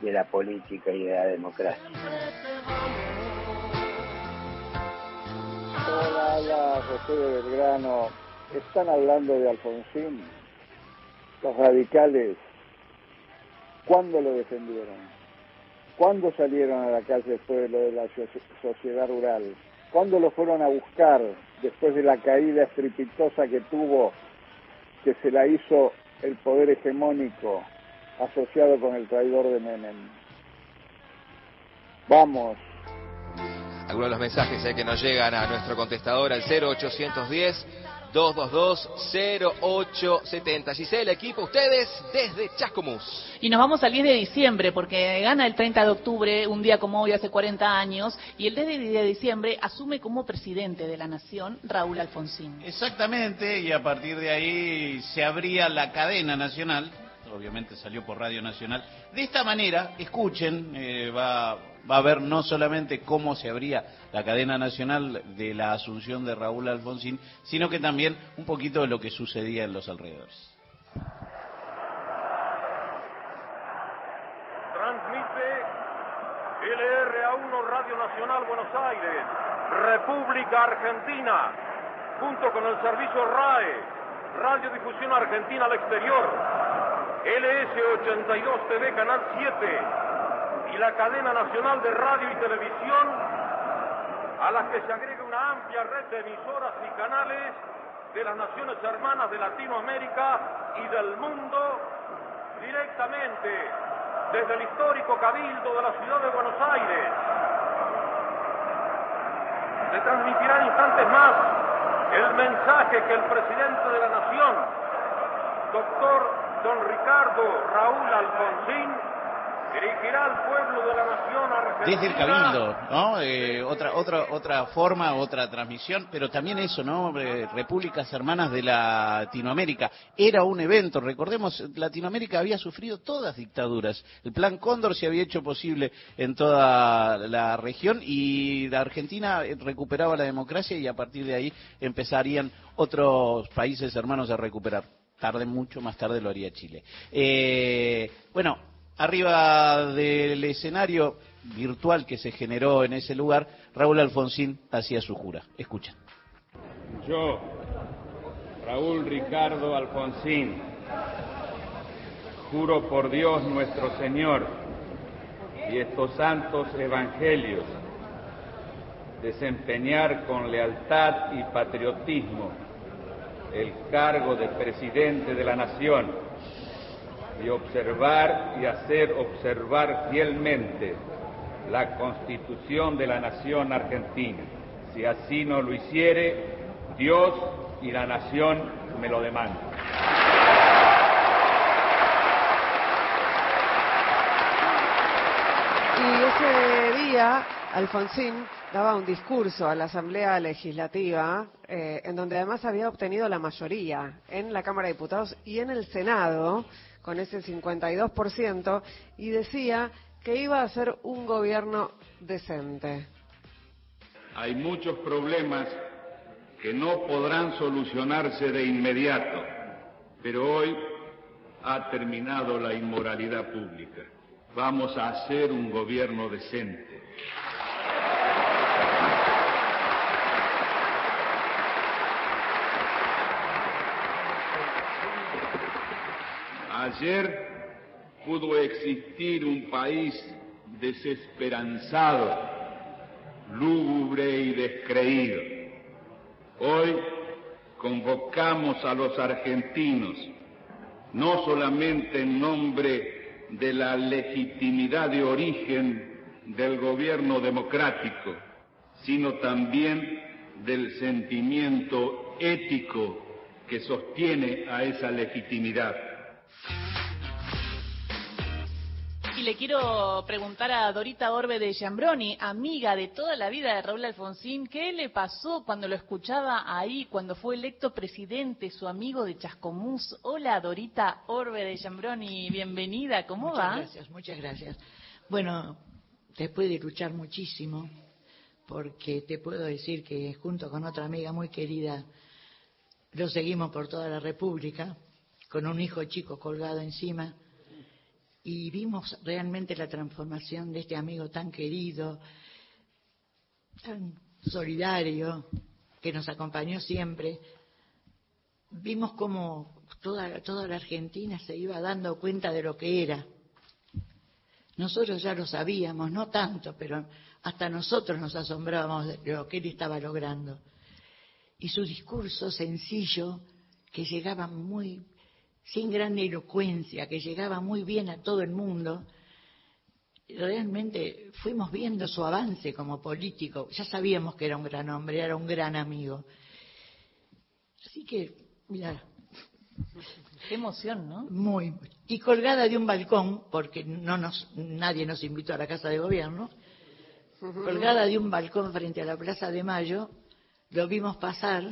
de la política y de la democracia. Hola, habla José Belgrano. Están hablando de Alfonsín. Los radicales, ¿cuándo lo defendieron? ¿Cuándo salieron a la calle después de lo de la so- sociedad rural? ¿Cuándo lo fueron a buscar después de la caída estrepitosa que tuvo, que se la hizo el poder hegemónico asociado con el traidor de Menem? Vamos, Algunos de los mensajes eh, que nos llegan a nuestro contestador al 0810 222 0870. Giselle, equipo, ustedes desde Chascomús. Y nos vamos al 10 de diciembre, porque gana el 30 de octubre, un día como hoy, hace 40 años, y el 10 de diciembre asume como presidente de la Nación Raúl Alfonsín. Exactamente, y a partir de ahí se abría la cadena nacional, obviamente salió por Radio Nacional. De esta manera, escuchen, eh, va, va a ver no solamente cómo se abría la cadena nacional de la asunción de Raúl Alfonsín, sino que también un poquito de lo que sucedía en los alrededores. Transmite LRA1 Radio Nacional Buenos Aires, República Argentina, junto con el servicio RAE, Radiodifusión Argentina al Exterior, LS82 TV Canal 7 y la cadena nacional de radio y televisión, a las que se agrega una amplia red de emisoras y canales de las naciones hermanas de Latinoamérica y del mundo directamente desde el histórico Cabildo de la ciudad de Buenos Aires. Se transmitirá en instantes más el mensaje que el presidente de la Nación, doctor don Ricardo Raúl Alfonsín, dirigirá al pueblo de la nación argentina. desde el cabildo, ¿no? Eh, otra forma, otra transmisión, pero también eso, ¿no? Eh, Repúblicas Hermanas de Latinoamérica era un evento. Recordemos, Latinoamérica había sufrido todas dictaduras. El Plan Cóndor se había hecho posible en toda la región y la Argentina recuperaba la democracia y a partir de ahí empezarían otros países hermanos a recuperar. Tarde mucho, más tarde lo haría Chile. Eh, bueno, arriba del escenario virtual que se generó en ese lugar, Raúl Alfonsín hacía su jura. Escuchen. Yo, Raúl Ricardo Alfonsín, juro por Dios nuestro Señor y estos santos evangelios, desempeñar con lealtad y patriotismo el cargo de presidente de la Nación y observar y hacer observar fielmente la Constitución de la Nación Argentina. Si así no lo hiciere, Dios y la Nación me lo demandan. Y ese día, Alfonsín daba un discurso a la Asamblea Legislativa, eh, en donde además había obtenido la mayoría en la Cámara de Diputados y en el Senado, con ese 52%, y decía que iba a ser un gobierno decente. Hay muchos problemas que no podrán solucionarse de inmediato, pero hoy ha terminado la inmoralidad pública. Vamos a hacer un gobierno decente. Ayer pudo existir un país desesperanzado, lúgubre y descreído. Hoy convocamos a los argentinos, no solamente en nombre de la legitimidad de origen del gobierno democrático, sino también del sentimiento ético que sostiene a esa legitimidad. Y le quiero preguntar a Dorita Orbe de Giambroni, amiga de toda la vida de Raúl Alfonsín, ¿qué le pasó cuando lo escuchaba ahí, cuando fue electo presidente, su amigo de Chascomús? Hola, Dorita Orbe de Giambroni, bienvenida, ¿cómo muchas va? gracias, muchas gracias. Bueno, después de luchar muchísimo, porque te puedo decir que junto con otra amiga muy querida, lo seguimos por toda la República, con un hijo chico colgado encima, y vimos realmente la transformación de este amigo tan querido, tan solidario, que nos acompañó siempre. Vimos cómo toda, toda la Argentina se iba dando cuenta de lo que era. Nosotros ya lo sabíamos, no tanto, pero hasta nosotros nos asombrábamos de lo que él estaba logrando. Y su discurso sencillo, que llegaba muy sin gran elocuencia, que llegaba muy bien a todo el mundo, realmente fuimos viendo su avance como político. Ya sabíamos que era un gran hombre, era un gran amigo. Así que, mira. Qué emoción, ¿no? Muy. Y colgada de un balcón, porque no nos, nadie nos invitó a la Casa de Gobierno, colgada de un balcón frente a la Plaza de Mayo, lo vimos pasar,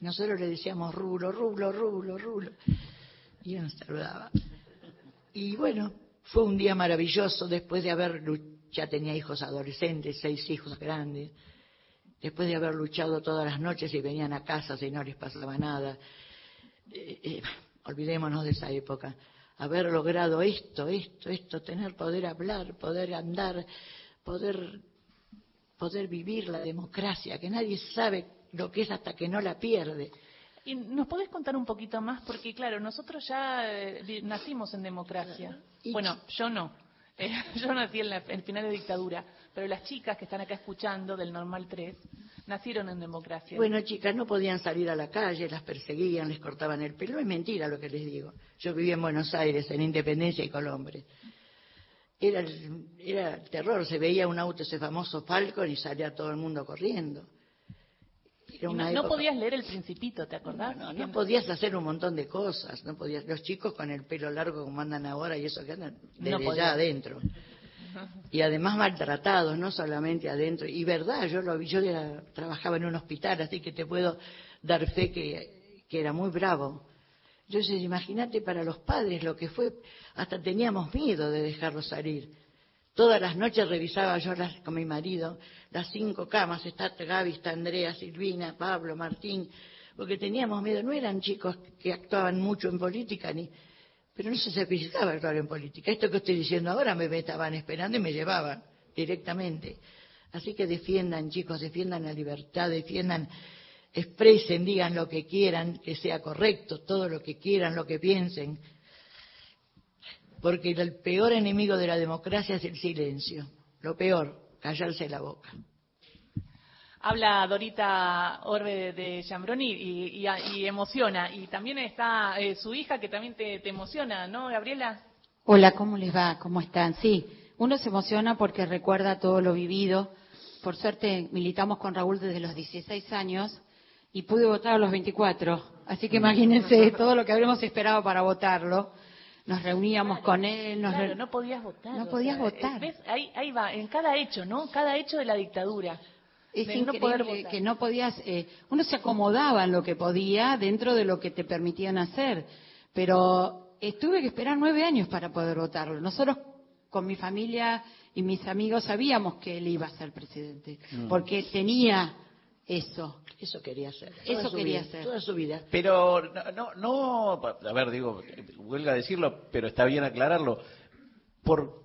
nosotros le decíamos rulo, rulo, rulo, rulo y nos saludaba. Y bueno, fue un día maravilloso después de haber ya tenía hijos adolescentes, seis hijos grandes, después de haber luchado todas las noches y venían a casa y no les pasaba nada. Eh, eh, olvidémonos de esa época. Haber logrado esto, esto, esto, tener poder hablar, poder andar, poder, poder vivir la democracia, que nadie sabe lo que es hasta que no la pierde. ¿Y nos podés contar un poquito más? Porque, claro, nosotros ya eh, nacimos en democracia. Bueno, yo no. Eh, yo nací en, la, en final de dictadura. Pero las chicas que están acá escuchando del Normal 3 nacieron en democracia. Bueno, chicas, no podían salir a la calle, las perseguían, les cortaban el pelo. Es mentira lo que les digo. Yo vivía en Buenos Aires, en Independencia y Colombre. Era el, era el terror, se veía un auto, ese famoso Falcon, y salía todo el mundo corriendo. Era Y una no, podías leer el Principito, ¿te acordás? No, no podías hacer un montón de cosas. No podías, los chicos con el pelo largo como andan ahora y eso que andan desde ya adentro. Y además maltratados, no solamente adentro. Y verdad, yo lo vi, yo era- trabajaba en un hospital, así que te puedo dar fe que, que era muy bravo. Entonces, imagínate para los padres lo que fue, hasta teníamos miedo de dejarlos salir. Todas las noches revisaba yo las- con mi marido las cinco camas, está Gaby, está Andrea, Silvina, Pablo, Martín, porque teníamos miedo, no eran chicos que actuaban mucho en política, ni, pero no se certificaba actuar en política. Esto que estoy diciendo ahora me, me estaban esperando y me llevaban directamente. Así que defiendan, chicos, defiendan la libertad, defiendan, expresen, digan lo que quieran, que sea correcto, todo lo que quieran, lo que piensen. Porque el peor enemigo de la democracia es el silencio. Lo peor, callarse la boca. Habla Dorita Orbe de Chambroni y, y- y emociona. Y también está eh, su hija que también te, te emociona, ¿no, Gabriela? Hola, ¿cómo les va? ¿Cómo están? Sí, uno se emociona porque recuerda todo lo vivido. Por suerte militamos con Raúl desde los 16 años y pude votar a los 24. Así que imagínense todo lo que habremos esperado para votarlo. Nos reuníamos con él, nos Claro, re- no podías votar. No podías sea, votar. ¿ves? Ahí, ahí va, en cada hecho, ¿no? Cada hecho de la dictadura. Es de no increíble poder votar. que no podías, eh, uno se acomodaba en lo que podía dentro de lo que te permitían hacer, pero eh, tuve que esperar nueve años para poder votarlo. Nosotros con mi familia y mis amigos sabíamos que él iba a ser presidente, Mm. porque tenía eso. Eso quería hacer. toda Eso quería vida, hacer. Toda su vida. Pero no, no, no, a ver, digo, huelga decirlo, pero está bien aclararlo. Por,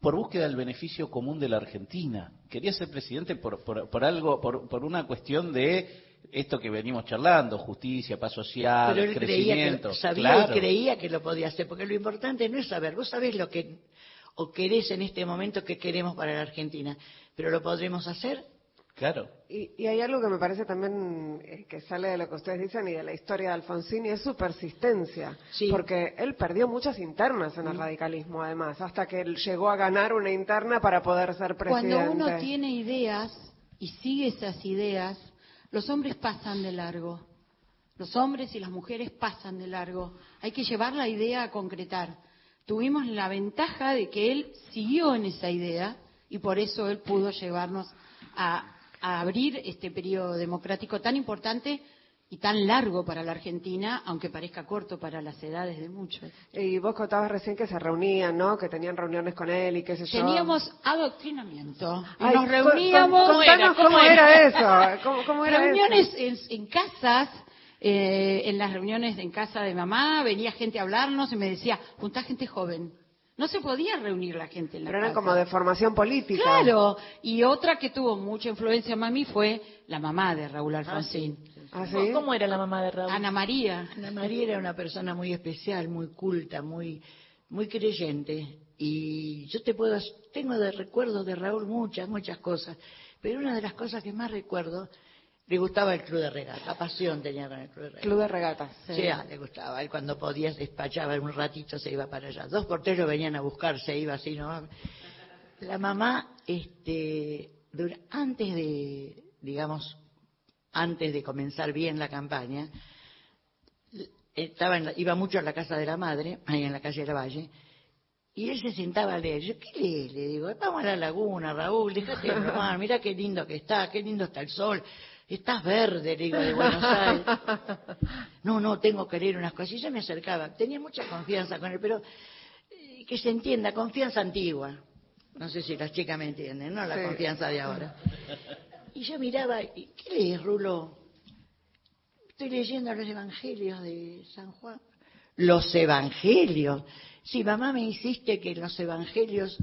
por búsqueda del beneficio común de la Argentina. Quería ser presidente por, por, por algo, por, por una cuestión de esto que venimos charlando, justicia, paz social, Pero él creía crecimiento. que, sabía Claro. y creía que lo podía hacer, porque lo importante no es saber, vos sabés lo que o querés en este momento que queremos para la Argentina, pero lo podremos hacer. Claro. Y, y hay algo que me parece también eh, que sale de lo que ustedes dicen y de la historia de Alfonsín y es su persistencia. Porque él perdió muchas internas en el radicalismo, además, hasta que él llegó a ganar una interna para poder ser presidente. Cuando uno tiene ideas y sigue esas ideas, los hombres pasan de largo. Los hombres y las mujeres pasan de largo. Hay que llevar la idea a concretar. Tuvimos la ventaja de que él siguió en esa idea y por eso él pudo llevarnos a, a abrir este periodo democrático tan importante y tan largo para la Argentina, aunque parezca corto para las edades de muchos. Y vos contabas recién que se reunían, ¿no? Que tenían reuniones con él y qué sé yo. Teníamos adoctrinamiento. Y Ay, nos reuníamos. con- contanos cómo era eso, cómo- cómo era reuniones En, en casas, eh, en las reuniones en casa de mamá, venía gente a hablarnos y me decía, juntá gente joven. No se podía reunir la gente en la Pero eran casa. como de formación política. Claro, y otra que tuvo mucha influencia en mami fue la mamá de Raúl Alfonsín. ¿Ah, sí? ¿Cómo era la mamá de Raúl? Ana María. Ana María era una persona muy especial, muy culta, muy, muy creyente. Y yo te puedo, tengo de recuerdo de Raúl muchas, muchas cosas. Pero una de las cosas que más recuerdo, le gustaba el club de regata, la pasión tenía con el club de regata. Club de regatas. Sí, ah, le gustaba. Él cuando podía despachaba un ratito, se iba para allá. Dos por tres lo venían a buscar, se iba así, ¿no? La mamá, este, antes de, digamos, antes de comenzar bien la campaña, estaba en la- iba mucho a la casa de la madre, ahí en la calle de la Valle, y él se sentaba a leer. Yo, ¿qué lees? Le digo, vamos a la laguna, Raúl, déjate de bromar, mira qué lindo que está, qué lindo está el sol. Estás verde, le digo, de Buenos Aires. No, no, tengo que leer unas cosas. Y yo me acercaba. Tenía mucha confianza con él, pero eh, que se entienda, confianza antigua. No sé si las chicas me entienden, ¿no? La Sí. confianza de ahora. Y yo miraba, ¿qué lees, Rulo? Estoy leyendo los evangelios de San Juan. Los evangelios. Sí, mamá me insiste que en los evangelios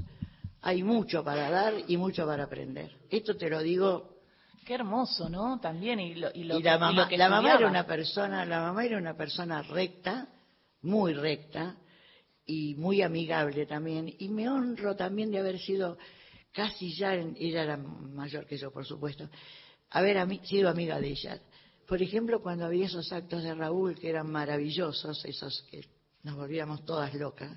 hay mucho para dar y mucho para aprender. Esto te lo digo Qué hermoso, ¿no? También, y lo, y lo, y la y mamá, lo que la mamá era una persona, la mamá era una persona recta, muy recta y muy amigable también. Y me honro también de haber sido casi ya, en- ella era mayor que yo, por supuesto, haber ami- sido amiga de ella. Por ejemplo, cuando había esos actos de Raúl que eran maravillosos, esos que nos volvíamos todas locas.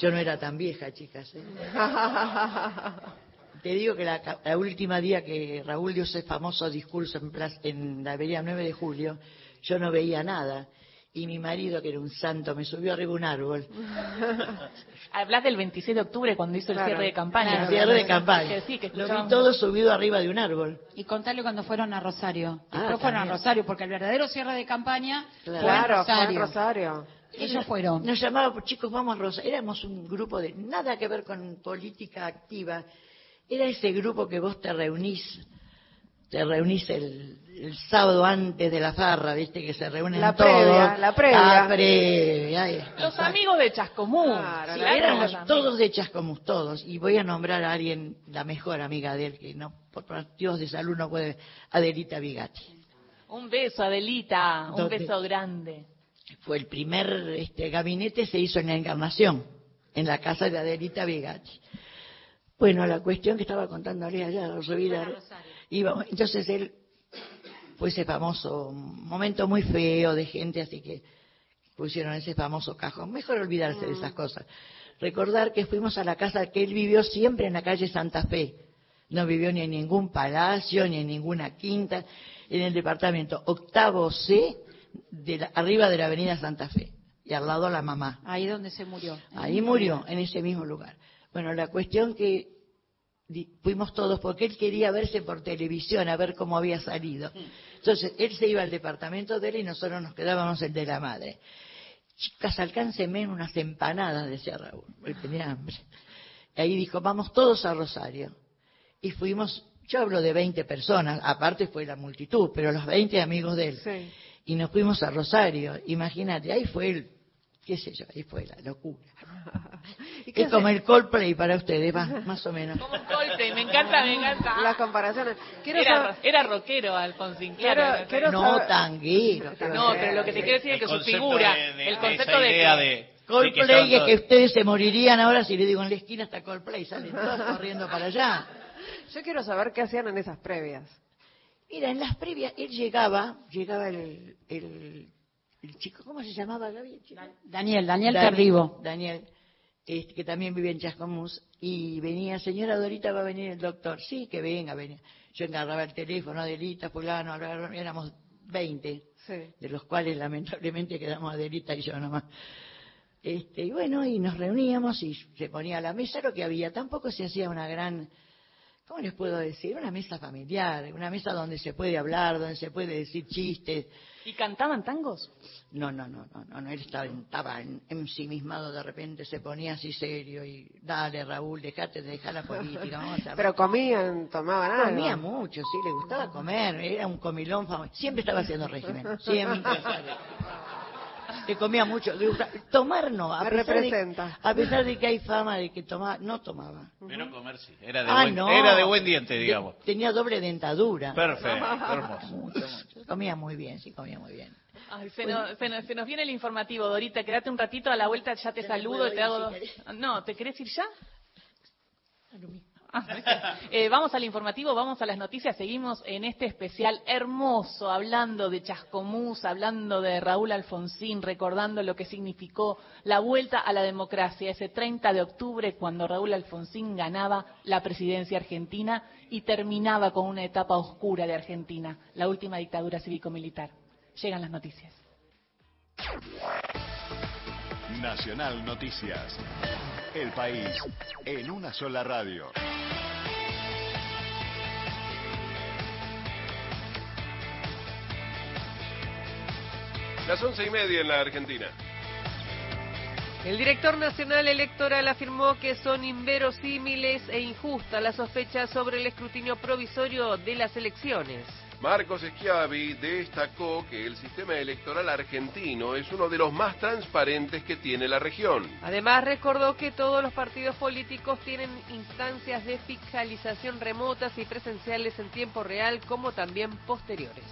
Yo no era tan vieja, chicas. ¿eh? te digo que la, ca- la última día que Raúl dio ese famoso discurso en, plaza- en la avenida 9 de julio, yo no veía nada. Y mi marido, que era un santo, me subió arriba de un árbol. Hablas del 26 de octubre cuando hizo el cierre de campaña. El cierre de campaña. Que sí, que Lo vi todo subido arriba de un árbol. Y contarle cuando fueron a Rosario. Ah, Después fueron a. Rosario, porque el verdadero cierre de campaña fue en Claro, fue en Rosario. Rosario. Ellos fueron. Nos llamaba, chicos, vamos a Rosa. Éramos un grupo de nada que ver con política activa. Era ese grupo que vos te reunís, te reunís el, el sábado antes de la farra, viste, que se reúnen La todos. previa, la previa. La previa, ahí está. Los amigos de Chascomú. Claro, Sí, éramos todos de Chascomús, todos. Y voy a nombrar a alguien, la mejor amiga de él, que no, por motivos de salud no puede, Adelita Vigatti. Un beso, Adelita. Un beso grande. Fue el primer este, gabinete, se hizo en la Encarnación, en la casa de Adelita Vigatti. Bueno, la cuestión que estaba contándole allá, íbamos- entonces él fue ese famoso momento muy feo de gente, así que pusieron ese famoso cajón. Mejor olvidarse de esas cosas. Recordar que fuimos a la casa que él vivió siempre en la calle Santa Fe. No vivió ni en ningún palacio, ni en ninguna quinta, en el departamento octavo C, de la- arriba de la avenida Santa Fe. Y al lado la mamá. Ahí donde se murió. Ahí murió, en ese mismo lugar. Bueno, la cuestión que fuimos todos, porque él quería verse por televisión, a ver cómo había salido. Entonces, él se iba al departamento de él y nosotros nos quedábamos el de la madre. Chicas, alcáncenme unas empanadas, decía Raúl, porque tenía hambre. Y ahí dijo, vamos todos a Rosario. Y fuimos, yo hablo de 20 personas, aparte fue la multitud, pero los 20 amigos de él. Y nos fuimos a Rosario, imagínate, ahí fue el, qué sé yo, ahí fue la locura. Es como el Coldplay para ustedes, más, más o menos. Como Coldplay, me encanta, me encanta. Las comparaciones. Quiero Era, saber- era rockero, Alfonsín, claro. quiero no saber- tanguero. No, pero lo que te quiero decir es que su figura, de- de- el concepto de, idea de- Coldplay es que ustedes se morirían ahora si le digo en la esquina está Coldplay, salen todos corriendo para allá. Yo quiero saber qué hacían en esas previas. Mira, en las previas, él llegaba, llegaba el, el, el chico, ¿cómo se llamaba Gaby? Daniel, Daniel Dani- Carribo. Daniel, este, que también vive en Chascomús, y venía, señora Dorita, va a venir el doctor. Sí, que venga, venía. Yo agarraba el teléfono, Adelita, fulano, éramos 20, de los cuales lamentablemente quedamos Adelita y yo nomás. Este, y bueno, y nos reuníamos y se ponía a la mesa lo que había. Tampoco se hacía una gran, ¿cómo les puedo decir? Una mesa familiar, una mesa donde se puede hablar, donde se puede decir chistes. ¿Y cantaban tangos? No, no, no, no, no, no, él estaba, estaba en- ensimismado, de repente se ponía así serio y dale Raúl, dejate de dejar la política, vamos a Pero comían, tomaban algo. Comía mucho, sí, le gustaba comer, era un comilón famoso. Siempre estaba haciendo régimen, siempre. Le comía mucho, tomar no, a pesar, de, a pesar de que hay fama de que tomaba, no tomaba. Pero comer sí, era de, Ah, buen, no. era de buen diente, digamos. Tenía doble dentadura. Perfecto, hermoso. Mucho, mucho. Comía muy bien, sí, comía muy bien. Ay, se, nos, se, nos, se nos viene el informativo, Dorita. Quédate un ratito, a la vuelta ya te saludo, te hago... No, ¿te querés ir ya? Ah, eh, vamos al informativo, vamos a las noticias, seguimos en este especial hermoso, hablando de Chascomús, hablando de Raúl Alfonsín, recordando lo que significó la vuelta a la democracia ese 30 de octubre cuando Raúl Alfonsín ganaba la presidencia argentina y terminaba con una etapa oscura de Argentina, la última dictadura cívico-militar. Llegan las noticias. Nacional Noticias. El país en una sola radio. Las once y media en la Argentina. El director nacional electoral afirmó que son inverosímiles e injustas las sospechas sobre el escrutinio provisorio de las elecciones. Marcos Schiavi destacó que el sistema electoral argentino es uno de los más transparentes que tiene la región. Además, recordó que todos los partidos políticos tienen instancias de fiscalización remotas y presenciales en tiempo real, como también posteriores.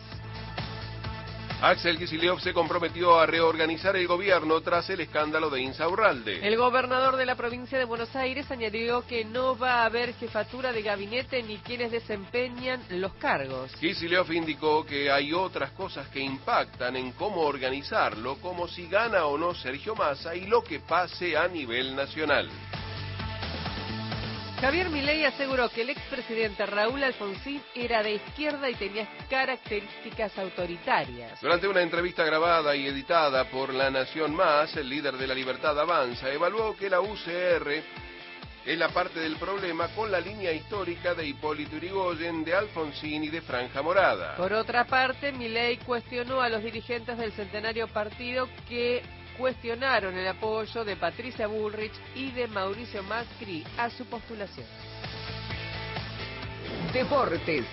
Axel Kicillof se comprometió a reorganizar el gobierno tras el escándalo de Insaurralde. El gobernador de la provincia de Buenos Aires añadió que no va a haber jefatura de gabinete ni quienes desempeñan los cargos. Kicillof indicó que hay otras cosas que impactan en cómo organizarlo, como si gana o no Sergio Massa y lo que pase a nivel nacional. Javier Milei aseguró que el expresidente Raúl Alfonsín era de izquierda y tenía características autoritarias. Durante una entrevista grabada y editada por La Nación Más, el líder de la Libertad Avanza evaluó que la UCR es la parte del problema con la línea histórica de Hipólito Yrigoyen, de Alfonsín y de Franja Morada. Por otra parte, Milei cuestionó a los dirigentes del centenario partido que cuestionaron el apoyo de Patricia Bullrich y de Mauricio Macri a su postulación. Deportes.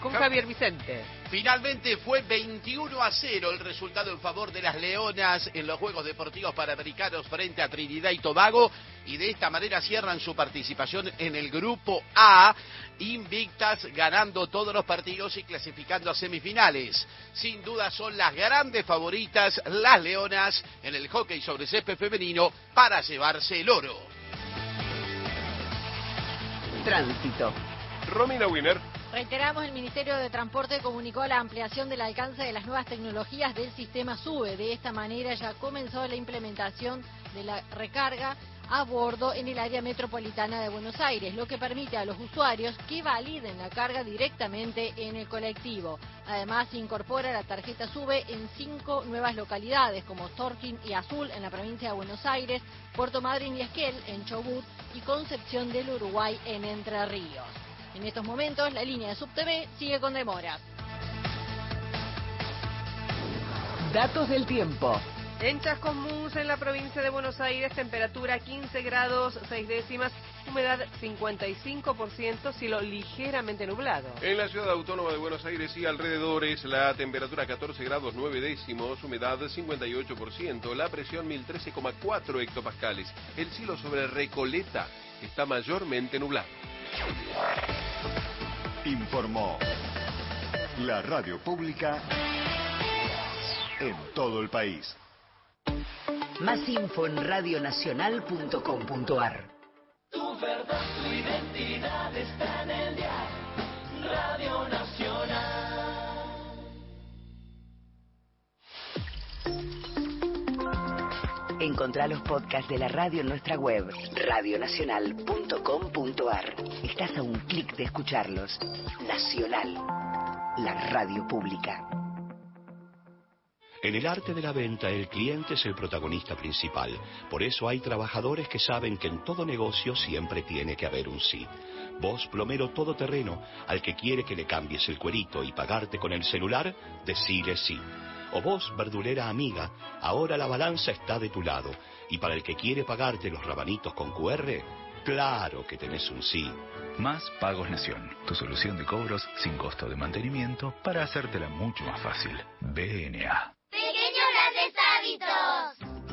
Con Javier Vicente. Finalmente fue 21 a 0 el resultado en favor de las Leonas en los Juegos Deportivos Panamericanos frente a Trinidad y Tobago y de esta manera cierran su participación en el Grupo A, invictas, ganando todos los partidos y clasificando a semifinales. Sin duda son las grandes favoritas las Leonas en el hockey sobre césped femenino para llevarse el oro. Tránsito. Romina Wiener. Reiteramos, el Ministerio de Transporte comunicó la ampliación del alcance de las nuevas tecnologías del sistema SUBE. De esta manera ya comenzó la implementación de la recarga a bordo en el área metropolitana de Buenos Aires, lo que permite a los usuarios que validen la carga directamente en el colectivo. Además, incorpora la tarjeta SUBE en cinco nuevas localidades, como Torquín y Azul en la provincia de Buenos Aires, Puerto Madryn y Esquel en Chobut y Concepción del Uruguay en Entre Ríos. En estos momentos, la línea de SubTV sigue con demoras. Datos del tiempo. En Chascomús, en la provincia de Buenos Aires, temperatura 15 grados 6 décimas, humedad 55%, cielo ligeramente nublado. En la ciudad autónoma de Buenos Aires y alrededores, la temperatura 14 grados 9 décimos, humedad 58%, la presión 1013,4 hectopascales. El cielo sobre Recoleta está mayormente nublado. Informó la radio pública en todo el país. Más info en radionacional.com.ar. Tu verdad, tu identidad está Encontrá los podcasts de la radio en nuestra web, radionacional.com.ar. Estás a un clic de escucharlos. Nacional, la radio pública. En el arte de la venta, el cliente es el protagonista principal. Por eso hay trabajadores que saben que en todo negocio siempre tiene que haber un sí. Vos, plomero todoterreno, al que quiere que le cambies el cuerito y pagarte con el celular, decile sí. O vos, verdulera amiga, ahora la balanza está de tu lado. Y para el que quiere pagarte los rabanitos con QR, claro que tenés un sí. Más Pagos Nación, tu solución de cobros sin costo de mantenimiento para hacértela mucho más fácil. BNA.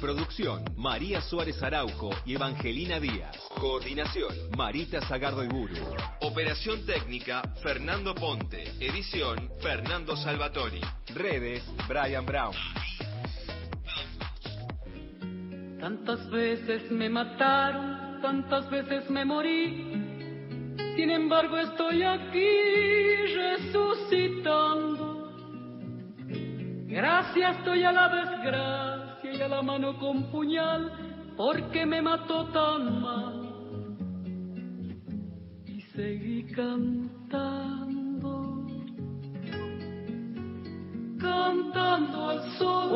Producción, María Suárez Araujo y Evangelina Díaz. Coordinación, Marita Zagardo Iburu. Operación técnica, Fernando Ponte. Edición, Fernando Salvatori. Redes, Brian Brown. Tantas veces me mataron, tantas veces me morí. Sin embargo estoy aquí resucitando. Gracias estoy a la desgracia y a la mano con puñal, porque me mató tan mal. Y seguí cantando,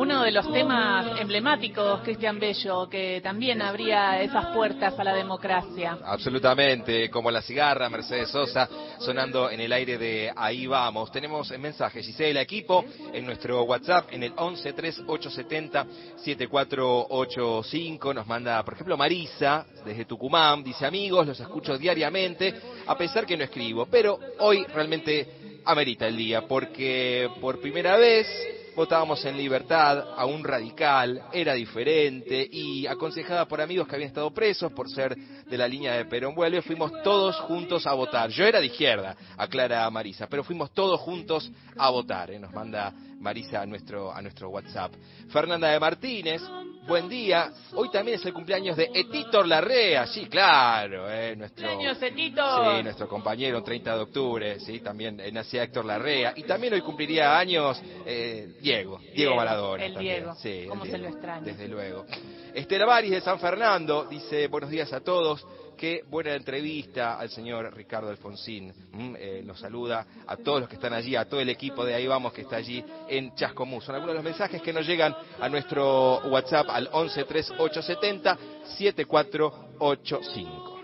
Uno de los temas emblemáticos, Cristian Bello, que también abría esas puertas a la democracia. Absolutamente, como la cigarra, Mercedes Sosa, sonando en el aire de Ahí vamos. Tenemos mensajes, Gisela, equipo, en nuestro WhatsApp, en el 11 3870 7485. Nos manda, por ejemplo, Marisa, desde Tucumán, dice, amigos, los escucho diariamente, a pesar que no escribo. Pero hoy realmente amerita el día, porque por primera vez votábamos en libertad a un radical, era diferente y aconsejada por amigos que habían estado presos por ser de la línea de Perón Vuelve, fuimos todos juntos a votar. Yo era de izquierda, aclara Marisa, pero fuimos todos juntos a votar, ¿eh? nos manda Marisa a nuestro, a nuestro WhatsApp. Fernanda de Martínez, buen día. Hoy también es el cumpleaños de Etitor Larrea, sí, claro, ¿eh? nuestro, ¡Cumpleaños, Etitor! sí, nuestro compañero, 30 de octubre, sí, también eh, nacía Héctor Larrea. Y también hoy cumpliría años eh, Diego, Diego Maradona. el también. Diego. Sí, ¿Cómo el se lo extraña? Desde luego. Esther Avaris de San Fernando dice, buenos días a todos. Qué buena entrevista al señor Ricardo Alfonsín. Mm, eh, nos saluda a todos los que están allí, a todo el equipo de Ahí Vamos que está allí en Chascomús. Son algunos de los mensajes que nos llegan a nuestro WhatsApp al 11 3870 7485.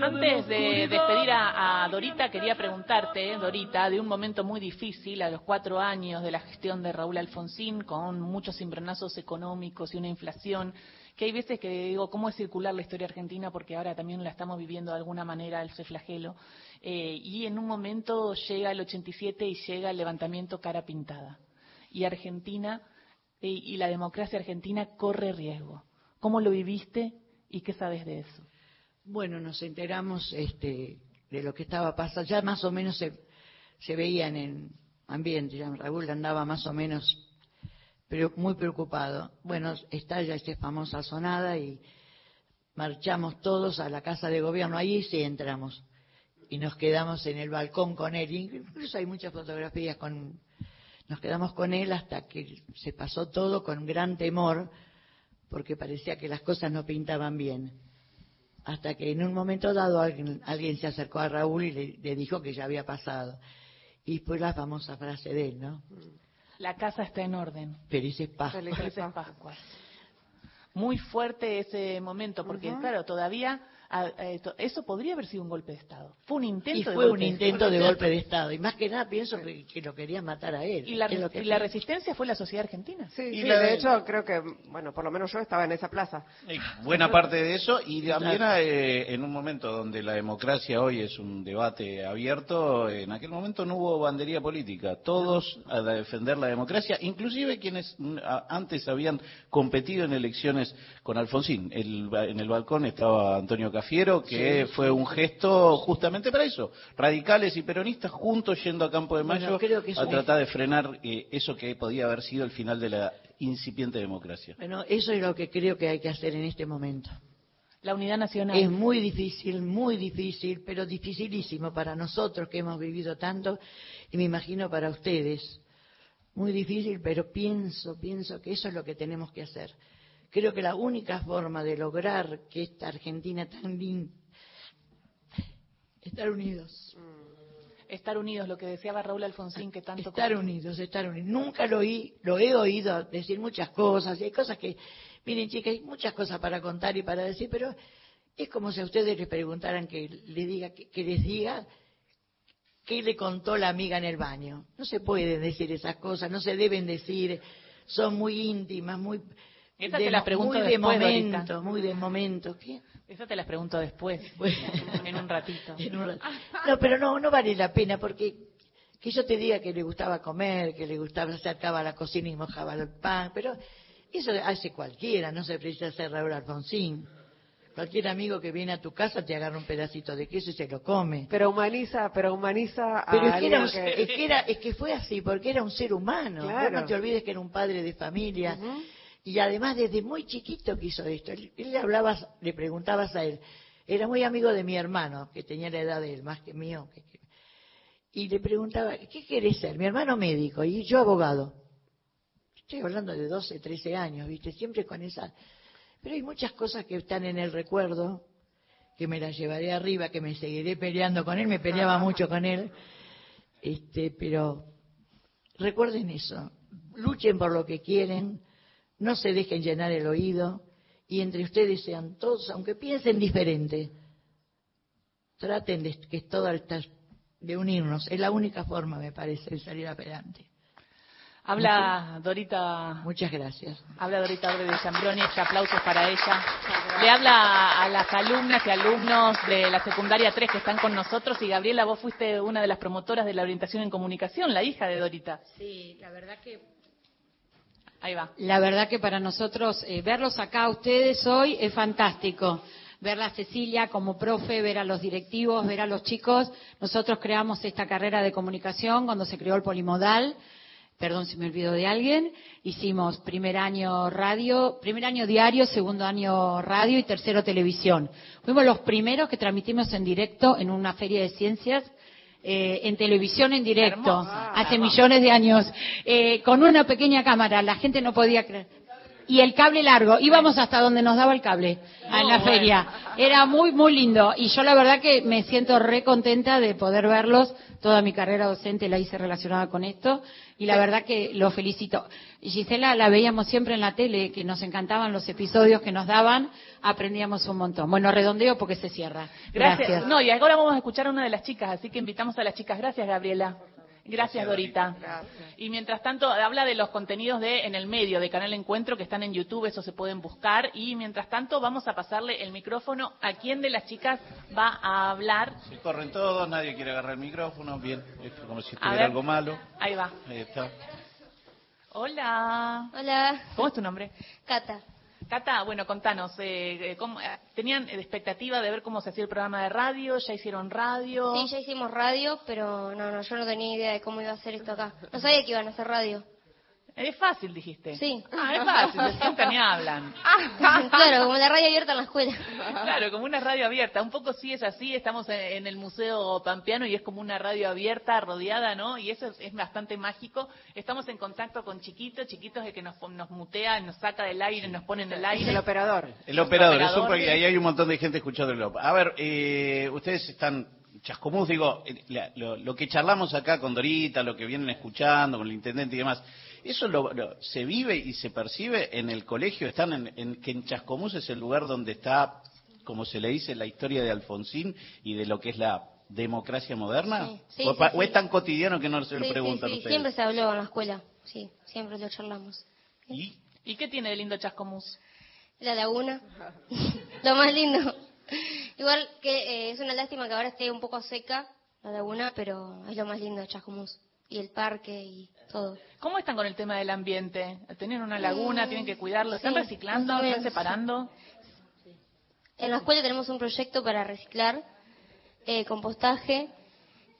Antes de despedir a, a Dorita, quería preguntarte, Dorita, de un momento muy difícil, a los cuatro años de la gestión de Raúl Alfonsín, con muchos cimbronazos económicos y una inflación, que hay veces que digo, ¿cómo es circular la historia argentina? Porque ahora también la estamos viviendo de alguna manera, el flagelo. Eh, y en un momento llega el 87 y llega el levantamiento cara pintada. Y Argentina y la democracia argentina corre riesgo. ¿Cómo lo viviste y qué sabes de eso? Bueno, nos enteramos este, de lo que estaba pasando. Ya más o menos se, se veía en ambiente. Ya Raúl andaba más o menos pero muy preocupado. Bueno, estalla esta famosa sonada y marchamos todos a la casa de gobierno. Ahí sí entramos. Y nos quedamos en el balcón con él. Incluso hay muchas fotografías con... Nos quedamos con él hasta que se pasó todo con gran temor, porque parecía que las cosas no pintaban bien hasta que en un momento dado alguien, alguien se acercó a Raúl y le, le, dijo que ya había pasado. Y fue la famosa frase de él, ¿no? La casa está en orden. Felices Pascuas. Felices Pascuas. Muy fuerte ese momento, porque uh -huh. claro, todavía a, eh, eso podría haber sido un golpe de Estado. Fue un intento y de fue golpe un intento de, golpe de Estado. Y más que nada pienso que, que lo querían matar a él. Y la, que y la resistencia fue la sociedad argentina. Sí, Y sí, la- de hecho creo que, bueno, por lo menos yo estaba en esa plaza. Eh, Buena parte de eso y también eh, en un momento donde la democracia hoy es un debate abierto, en aquel momento no hubo bandería política, todos a defender la democracia, inclusive quienes mm, antes habían competido en elecciones con Alfonsín. El- en el balcón estaba Antonio Cafiero, que Sí, fue un gesto justamente para eso, radicales y peronistas juntos yendo a Campo de Mayo a tratar de frenar eh, eso que podía haber sido el final de la incipiente democracia. Bueno, eso es lo que creo que hay que hacer en este momento. La unidad nacional. Es muy difícil, muy difícil, pero dificilísimo para nosotros que hemos vivido tanto y me imagino para ustedes. Muy difícil, pero pienso, pienso que eso es lo que tenemos que hacer. Creo que la única forma de lograr que esta Argentina tan linda, estar unidos. Estar unidos, lo que deseaba Raúl Alfonsín, que tanto... Estar unidos, estar unidos. Nunca lo oí, lo he oído decir muchas cosas, y hay cosas que, miren chicas, hay muchas cosas para contar y para decir, pero es como si a ustedes les preguntaran que le diga, que, que les diga qué le contó la amiga en el baño. No se pueden decir esas cosas, no se deben decir, son muy íntimas, muy Esa de, te la pregunto muy de momento, Dorita. muy de momento. ¿Qué? Esa te las pregunto después, en un ratito. En un rato. No, pero no, no vale la pena porque que yo te diga que le gustaba comer, que le gustaba, se acercaba a la cocina y mojaba el pan, pero eso hace cualquiera, no se precisa ser Raúl Alfonsín. Cualquier amigo que viene a tu casa te agarra un pedacito de queso y se lo come. Pero humaniza, pero humaniza a Pero es que, era, que- es, que era- es que fue así, porque era un ser humano. Vos no te olvides que era un padre de familia. Y además desde muy chiquito que hizo esto. Él, él le hablabas, le preguntabas a él. Era muy amigo de mi hermano, que tenía la edad de él, más que mío. que- que- y le preguntaba, ¿qué querés ser? Mi hermano médico y yo abogado. Estoy hablando de 12, 13 años, ¿viste? Siempre con esa... Pero hay muchas cosas que están en el recuerdo, que me las llevaré arriba, que me seguiré peleando con él, me peleaba mucho con él. Este, pero recuerden eso, luchen por lo que quieren, no se dejen llenar el oído y entre ustedes sean todos, aunque piensen diferente, traten de que todas estas de unirnos, es la única forma, me parece, de salir adelante. Habla Dorita. Muchas gracias. Habla Dorita Orbe de Zambroni, este aplausos para ella. Le habla a las alumnas y alumnos de la secundaria 3 que están con nosotros y Gabriela, vos fuiste una de las promotoras de la orientación en comunicación, la hija de Dorita. Sí, la verdad que Ahí va. La verdad que para nosotros eh, verlos acá ustedes hoy es fantástico. Ver a Cecilia como profe, ver a los directivos, ver a los chicos. Nosotros creamos esta carrera de comunicación cuando se creó el polimodal. Perdón si me olvido de alguien. Hicimos primer año radio, primer año diario, segundo año radio y tercero televisión. Fuimos los primeros que transmitimos en directo en una feria de ciencias eh, en televisión en directo, hace millones de años, eh, con una pequeña cámara, la gente no podía creer. Y el cable largo, íbamos hasta donde nos daba el cable, en la feria. Era muy, muy lindo. Y yo la verdad que me siento re contenta de poder verlos. Toda mi carrera docente la hice relacionada con esto. Y la verdad que lo felicito. Y Gisela la veíamos siempre en la tele, que nos encantaban los episodios que nos daban. Aprendíamos un montón. Bueno, redondeo porque se cierra. Gracias. Gracias. No, y ahora vamos a escuchar a una de las chicas, así que invitamos a las chicas. Gracias, Gabriela. Gracias, Dorita. Y mientras tanto, habla de los contenidos de En el Medio, de Canal Encuentro, que están en YouTube, eso se pueden buscar. Y mientras tanto, vamos a pasarle el micrófono a quién de las chicas va a hablar. Se corren todos, nadie quiere agarrar el micrófono, bien, es como si estuviera algo malo. Ahí va. Ahí está. Hola. Hola. ¿Cómo es tu nombre? Cata. Cata, bueno, contanos, eh, eh, ¿cómo- eh, ¿tenían expectativa de ver cómo se hacía el programa de radio? ¿Ya hicieron radio? Sí, ya hicimos radio, pero no, no, yo no tenía idea de cómo iba a ser esto acá. No sabía que iban a hacer radio. Es fácil, dijiste. Sí. Ah, es fácil, se sientan y hablan. claro, como la radio abierta en la escuela. Claro, como una radio abierta. Un poco sí es así. Estamos en, en el Museo Pampeano y es como una radio abierta, rodeada, ¿no? Y eso es, es bastante mágico. Estamos en contacto con chiquitos, chiquitos de que nos, nos mutea, nos saca del aire, nos pone en el aire. El operador. El operador, es un operador. pro- ahí hay un montón de gente escuchando el op- A ver, eh, ustedes están chascomús, digo, eh, la- lo, lo que charlamos acá con Dorita, lo que vienen escuchando con el intendente y demás, ¿eso lo, lo- se vive y se percibe en el colegio? ¿Están en, en- que en Chascomús es el lugar donde está, como se le dice, la historia de Alfonsín y de lo que es la democracia moderna? Sí, sí, o, sí, pa- sí. o es tan cotidiano que no se lo preguntan sí, ustedes? Siempre se habló en la escuela. Sí, siempre lo charlamos. ¿Y qué tiene de lindo Chascomús? La laguna. lo más lindo. Igual que eh, es una lástima que ahora esté un poco seca la laguna, pero es lo más lindo de Chascomús. Y el parque y todo. ¿Cómo están con el tema del ambiente? ¿Tienen una laguna? Mm, ¿Tienen que cuidarlo? ¿Están sí, reciclando? ¿Están separando? En la escuela tenemos un proyecto para reciclar, eh, compostaje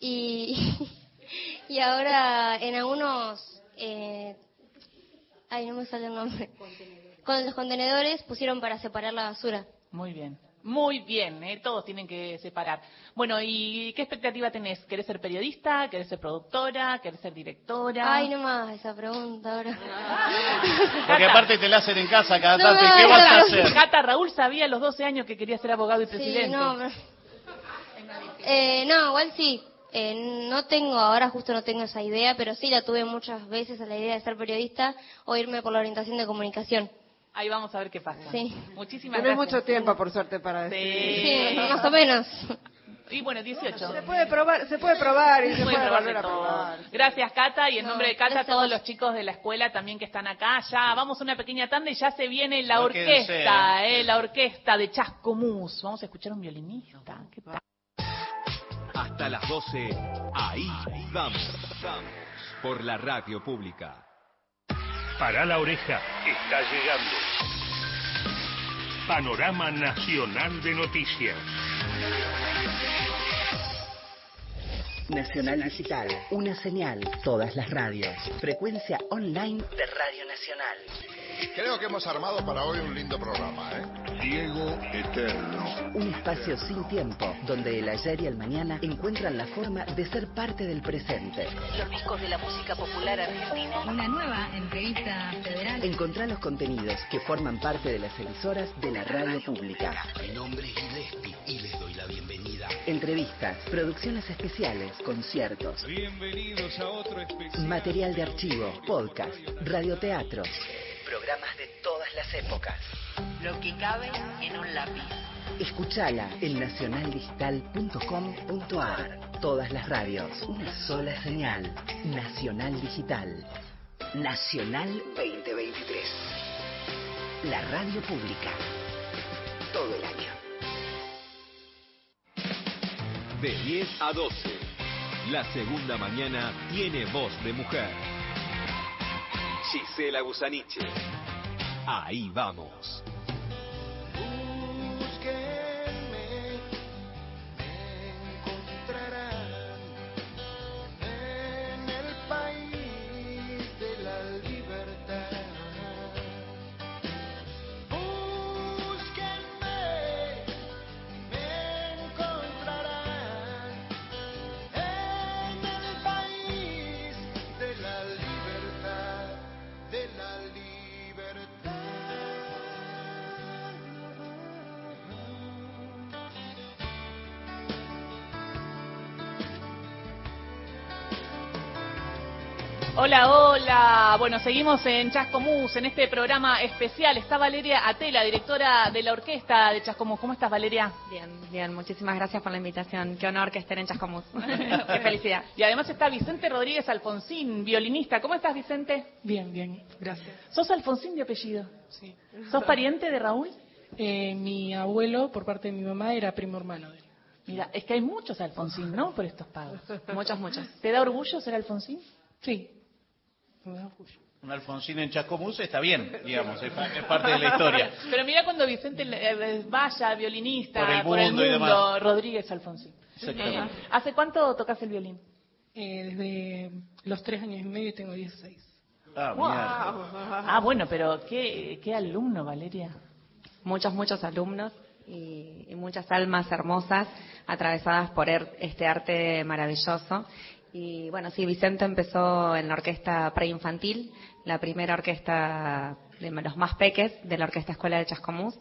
y, y ahora en algunos, eh, ay no me sale el nombre, con los contenedores pusieron para separar la basura. Muy bien. Muy bien, ¿eh? todos tienen que separar. Bueno, ¿y qué expectativa tenés? ¿Querés ser periodista? ¿Querés ser productora? ¿Querés ser directora? Ay no más esa pregunta ahora. Porque aparte te la hacen en casa cada No, tanto, ¿y no, qué no, vas a no. hacer? Cata, Raúl sabía a los 12 años que quería ser abogado y Sí, presidente. no, pero- Eh, no, igual sí. Eh, no tengo, ahora justo no tengo esa idea, pero sí la tuve muchas veces a la idea de ser periodista o irme por la orientación de comunicación. Ahí vamos a ver qué pasa. Sí. Muchísimas Tenés gracias. mucho tiempo, por suerte, para decidir. Sí, más o menos. Y bueno, 18. Se puede probar, se puede probar y se, Se puede puede probar volver de a todo. probar. Gracias, Cata, y en No, nombre de Cata, a todos los chicos de la escuela también que están acá. Ya vamos a una pequeña tanda y ya se viene la No, orquesta, eh, la orquesta de Chascomús. Vamos a escuchar un violinista. ¿Qué tal? Hasta las 12, ahí vamos. Por la radio pública. Para la oreja, está llegando. Panorama Nacional de Noticias. Nacional Digital, una señal, todas las radios. Frecuencia online de Radio Nacional. Creo que hemos armado para hoy un lindo programa, ¿eh? Ciego Eterno. Un espacio sin tiempo, donde el ayer y el mañana encuentran la forma de ser parte del presente. Los discos de la música popular argentina. Una nueva entrevista federal. Encontrá los contenidos que forman parte de las emisoras de la radio pública. Mi nombre es Gillespie y les doy la bienvenida. Entrevistas, producciones especiales, conciertos, Bienvenidos a otro especial. material de archivo, podcast, radioteatros. Programas de todas las épocas. Lo que cabe en un lápiz. Escuchala en nacionaldigital.com.ar. Todas las radios, una sola señal. Nacional Digital. Nacional 2023. La radio pública. Todo el año. De 10 a 12. La segunda mañana tiene voz de mujer. Gisela Gusaniche. Ahí vamos. Hola, hola. Bueno, seguimos en Chascomús, en este programa especial. Está Valeria Atela, directora de la orquesta de Chascomús. ¿Cómo estás, Valeria? Bien, bien, muchísimas gracias por la invitación. Qué honor que estén en Chascomús. Qué felicidad. Y además está Vicente Rodríguez Alfonsín, violinista. ¿Cómo estás, Vicente? Bien, bien, gracias. ¿Sos Alfonsín de apellido? Sí. ¿Sos pariente de Raúl? Eh, mi abuelo, por parte de mi mamá, era primo hermano de él. Mira, es que hay muchos Alfonsín, ¿no? Por estos pagos. Muchos, muchos. ¿Te da orgullo ser Alfonsín? Sí. Un Alfonsín en Chascomús está bien, digamos, es pa- es parte de la historia. Pero mira cuando Vicente eh, vaya, violinista, Por el mundo y demás. Rodríguez Alfonsín. Exactamente. Eh, ¿Hace cuánto tocas el violín? Eh, desde los tres años y medio tengo 16. Ah, Wow. Ah, bueno, pero qué, qué alumno, Valeria. Muchos, muchos alumnos y, y muchas almas hermosas atravesadas por er- este arte maravilloso. Y bueno, sí, Vicente empezó en la orquesta preinfantil, la primera orquesta de los más peques de la Orquesta Escuela de Chascomús.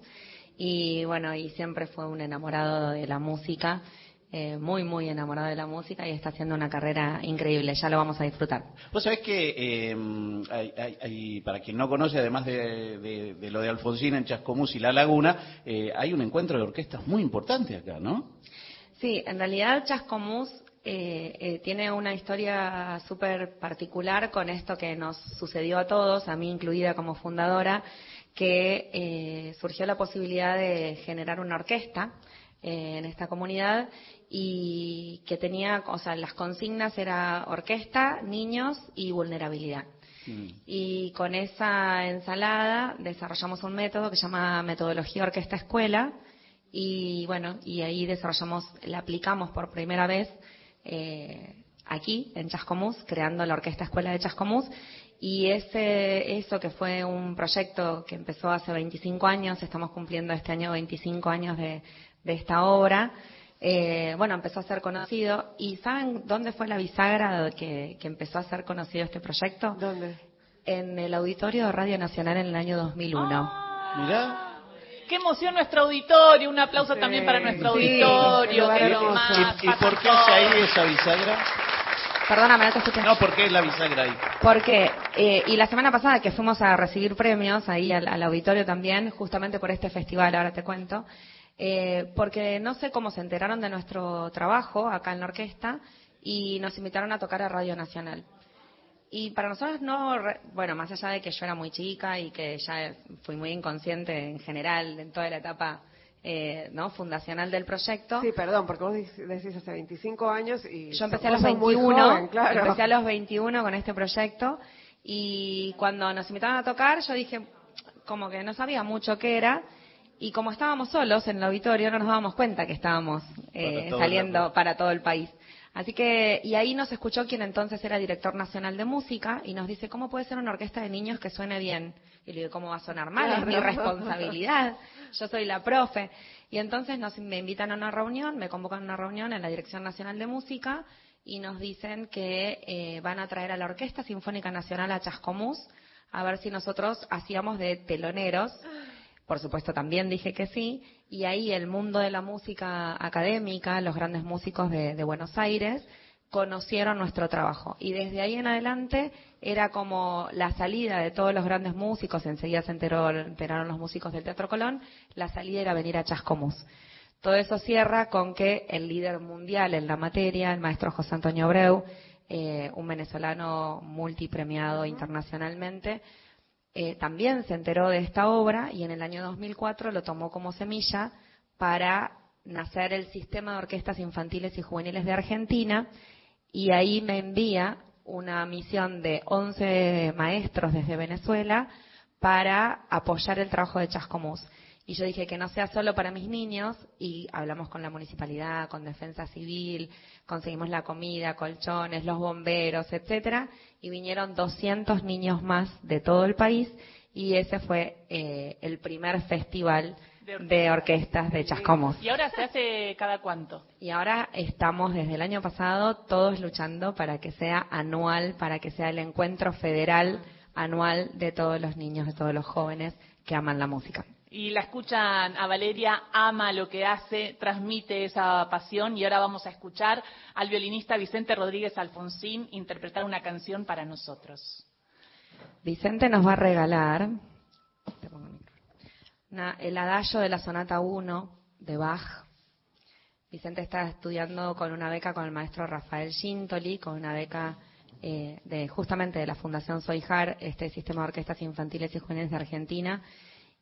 Y bueno, y siempre fue un enamorado de la música, eh, muy, muy enamorado de la música y está haciendo una carrera increíble. Ya lo vamos a disfrutar. Vos sabés que, eh, hay- hay- hay- para quien no conoce, además de, de- de lo de Alfonsín en Chascomús y La Laguna, eh, hay un encuentro de orquestas muy importante acá, ¿no? Sí, en realidad Chascomús eh, eh, tiene una historia súper particular con esto que nos sucedió a todos, a mí incluida como fundadora, que eh, surgió la posibilidad de generar una orquesta eh, en esta comunidad y que tenía, o sea, las consignas era orquesta, niños y vulnerabilidad. Y con esa ensalada desarrollamos un método que se llama metodología orquesta escuela y bueno, y ahí desarrollamos, la aplicamos por primera vez eh, aquí en Chascomús, creando la orquesta escuela de Chascomús y ese, eso que fue un proyecto que empezó hace 25 años, estamos cumpliendo este año 25 años de, de esta obra, eh, bueno, empezó a ser conocido. ¿Y saben dónde fue la bisagra que, que empezó a ser conocido este proyecto? ¿Dónde? En el auditorio de Radio Nacional en el año 2001. Mirá. Qué emoción nuestro auditorio. Un aplauso también para nuestro sí, auditorio. que lo más ¿Y, y por qué hace ahí esa bisagra? Perdóname, no te escuché. No, ¿por qué es la bisagra ahí? Porque, eh, y la semana pasada que fuimos a recibir premios ahí al, al auditorio también, justamente por este festival, ahora te cuento, eh, porque no sé cómo se enteraron de nuestro trabajo acá en la orquesta y nos invitaron a tocar a Radio Nacional. Y para nosotros no, re- bueno, más allá de que yo era muy chica y que ya fui muy inconsciente en general en toda la etapa eh, no fundacional del proyecto. Sí, perdón, porque vos dec- decís hace 25 años y Yo empecé a los sos muy 21, joven, claro. empecé a los 21 con este proyecto y cuando nos invitaron a tocar yo dije como que no sabía mucho qué era y como estábamos solos en el auditorio no nos dábamos cuenta que estábamos eh, Para saliendo para todo el país. Así que, y ahí nos escuchó quien entonces era director nacional de música y nos dice, ¿cómo puede ser una orquesta de niños que suene bien? Y le digo, ¿cómo va a sonar mal? Es mi responsabilidad. Yo soy la profe. Y entonces nos, me invitan a una reunión, me convocan a una reunión en la Dirección Nacional de Música y nos dicen que eh, van a traer a la Orquesta Sinfónica Nacional a Chascomús a ver si nosotros hacíamos de teloneros. Por supuesto, también dije que sí. Y ahí el mundo de la música académica, los grandes músicos de, de Buenos Aires, conocieron nuestro trabajo. Y desde ahí en adelante era como la salida de todos los grandes músicos, enseguida se enteró, enteraron los músicos del Teatro Colón, la salida era venir a Chascomús. Todo eso cierra con que el líder mundial en la materia, el maestro José Antonio Abreu, eh, un venezolano multipremiado internacionalmente, eh, también se enteró de esta obra y en el año 2004 lo tomó como semilla para nacer el sistema de orquestas infantiles y juveniles de Argentina y ahí me envía una misión de 11 maestros desde Venezuela para apoyar el trabajo de Chascomús. Y yo dije que no sea solo para mis niños y hablamos con la municipalidad, con Defensa Civil, conseguimos la comida, colchones, los bomberos, etcétera, y vinieron 200 niños más de todo el país y ese fue eh, el primer festival de orquestas de Chascomús. ¿Y ahora se hace cada cuánto? Y ahora estamos desde el año pasado todos luchando para que sea anual, para que sea el encuentro federal anual de todos los niños, de todos los jóvenes que aman la música. Y la escuchan a Valeria, ama lo que hace, transmite esa pasión y ahora vamos a escuchar al violinista Vicente Rodríguez Alfonsín interpretar una canción para nosotros. Vicente nos va a regalar el adagio de la sonata 1 de Bach. Vicente está estudiando con una beca con el maestro Rafael Gintoli, con una beca eh, de justamente de la Fundación Soijar, este sistema de orquestas infantiles y juveniles de Argentina,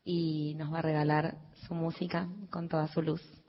y nos va a regalar su música con toda su luz.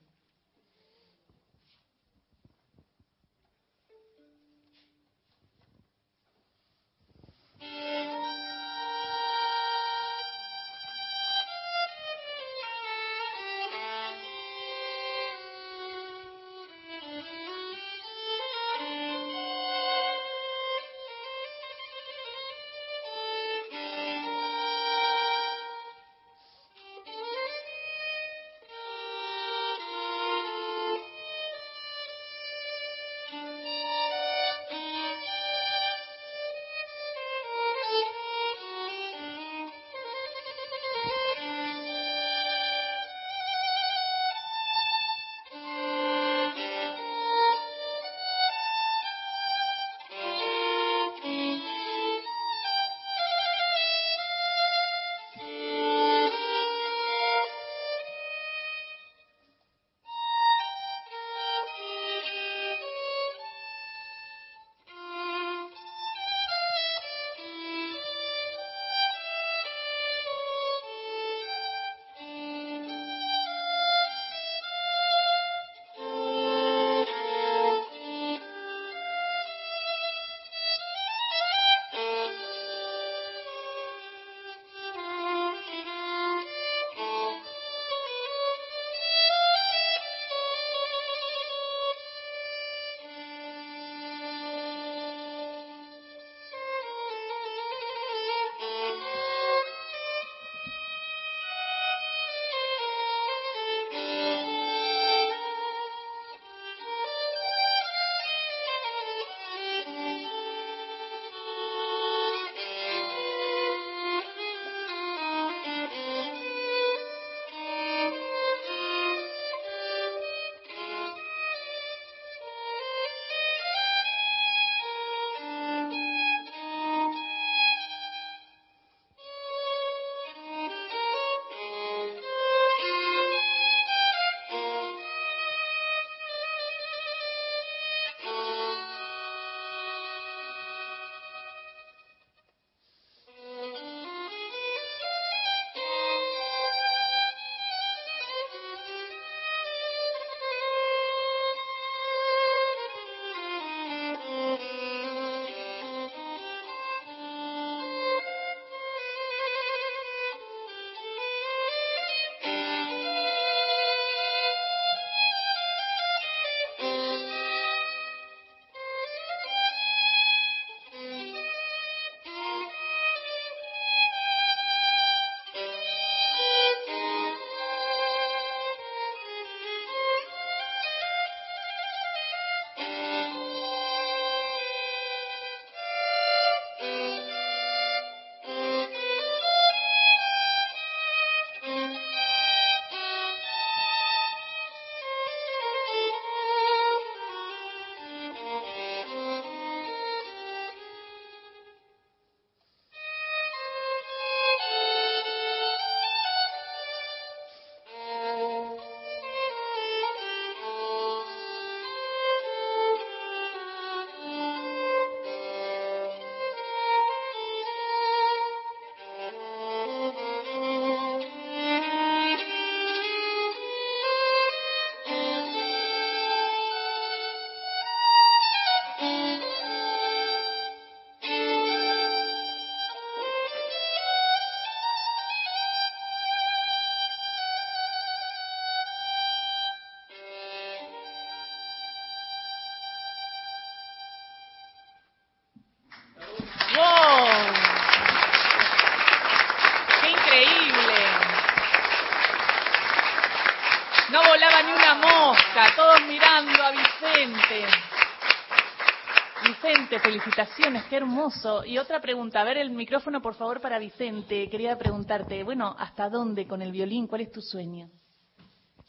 Felicitaciones, qué hermoso. Y otra pregunta, a ver el micrófono por favor para Vicente. Quería preguntarte, bueno, ¿hasta dónde con el violín? ¿Cuál es tu sueño?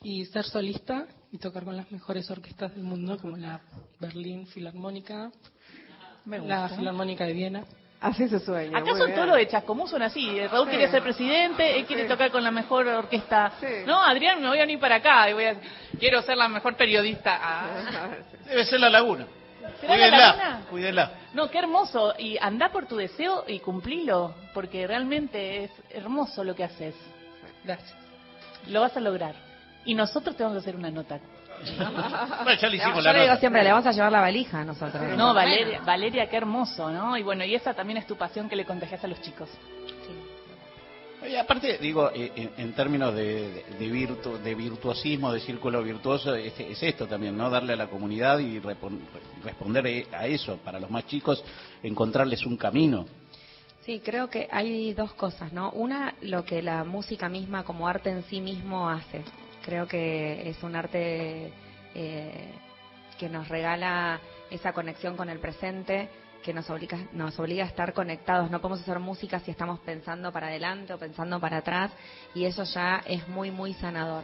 Y ser solista y tocar con las mejores orquestas del mundo, como la Berlín Filarmónica, la Filarmónica de Viena. Así se sueña. Acá son todos de Chascomús, son así. Raúl Sí. quiere ser presidente, él quiere Sí. tocar con la mejor orquesta. Sí. No, Adrián, me voy a venir para acá y voy a... Quiero ser la mejor periodista. Ah. Debe ser la laguna. ¿Será la Cuídenla, cuídenla. No, qué hermoso. Y anda por tu deseo y cumplilo, porque realmente es hermoso lo que haces. Gracias. Lo vas a lograr. Y nosotros te vamos a hacer una nota. Bueno, ya le hicimos Yo la le digo nota. siempre, le vamos a llevar la valija a nosotros. No, Valeria, Valeria, qué hermoso, ¿no? Y bueno, y esa también es tu pasión que le contagias a los chicos. Y aparte, digo, eh, en, en términos de, de, de virtu- de virtuosismo, de círculo virtuoso, es, es esto también, ¿no? Darle a la comunidad y responder a eso. Para los más chicos, encontrarles un camino. Sí, creo que hay dos cosas, ¿no? Una, lo que la música misma como arte en sí mismo hace. Creo que es un arte eh, que nos regala esa conexión con el presente, que nos obliga, nos obliga a estar conectados. No podemos hacer música si estamos pensando para adelante o pensando para atrás, y eso ya es muy, muy sanador.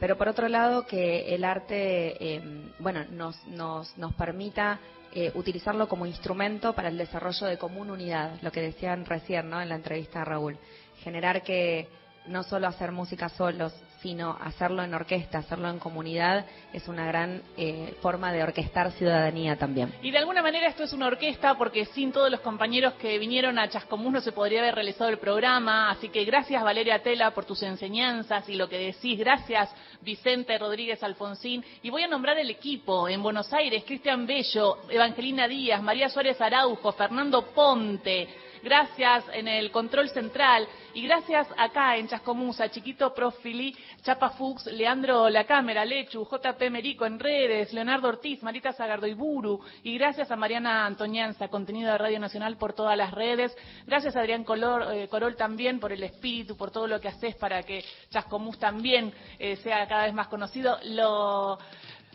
Pero por otro lado, que el arte, eh, bueno, nos, nos, nos permita eh, utilizarlo como instrumento para el desarrollo de común unidad, lo que decían recién, ¿no? En la entrevista a Raúl. Generar que no solo hacer música solos, sino hacerlo en orquesta, hacerlo en comunidad, es una gran eh, forma de orquestar ciudadanía también. Y de alguna manera esto es una orquesta porque sin todos los compañeros que vinieron a Chascomús no se podría haber realizado el programa. Así que gracias Valeria Tela por tus enseñanzas y lo que decís. Gracias Vicente Rodríguez Alfonsín. Y voy a nombrar el equipo en Buenos Aires. Cristian Bello, Evangelina Díaz, María Suárez Araujo, Fernando Ponte. Gracias en el control central y gracias acá en Chascomús a Chiquito Profili, Chapa Fuchs, Leandro La Cámara, Lechu, JP Merico en redes, Leonardo Ortiz, Marita Zagardo Iburu y gracias a Mariana Antoñanza, contenido de Radio Nacional por todas las redes. Gracias a Adrián Color, eh, Corol también por el espíritu, por todo lo que haces para que Chascomús también eh, sea cada vez más conocido. Lo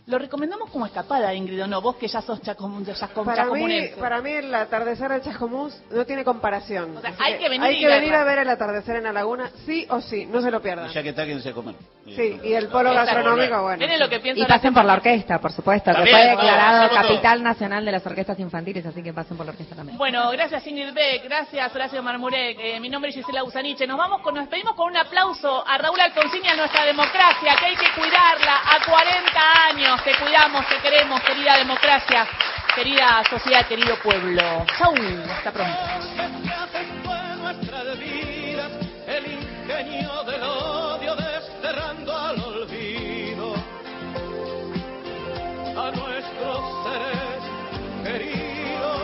lo recomendamos como escapada, Ingrid, ¿o no? Vos que ya sos chacom, de chascom- Para mí, para mí el atardecer de Chascomús no tiene comparación. Hay que venir hay y que venir verla. a ver el atardecer en la laguna, sí o sí, no se lo pierdan. Y ya que está, quédense a comer. Sí, y el polo gastronómico, bueno. Miren lo que Y pasen por la orquesta, por supuesto, que fue vamos, declarado capital nacional de las orquestas infantiles, así que pasen por la orquesta también. Bueno, gracias Ingrid Beck, gracias Horacio Marmurek, eh, mi nombre es Gisela Usaniche. Nos vamos con, nos despedimos con un aplauso a Raúl Alfonsín y a nuestra democracia, que hay que cuidarla. A 40 años cuidamos, te cuidamos, te queremos, querida democracia, querida sociedad, querido pueblo. Chau, hasta pronto.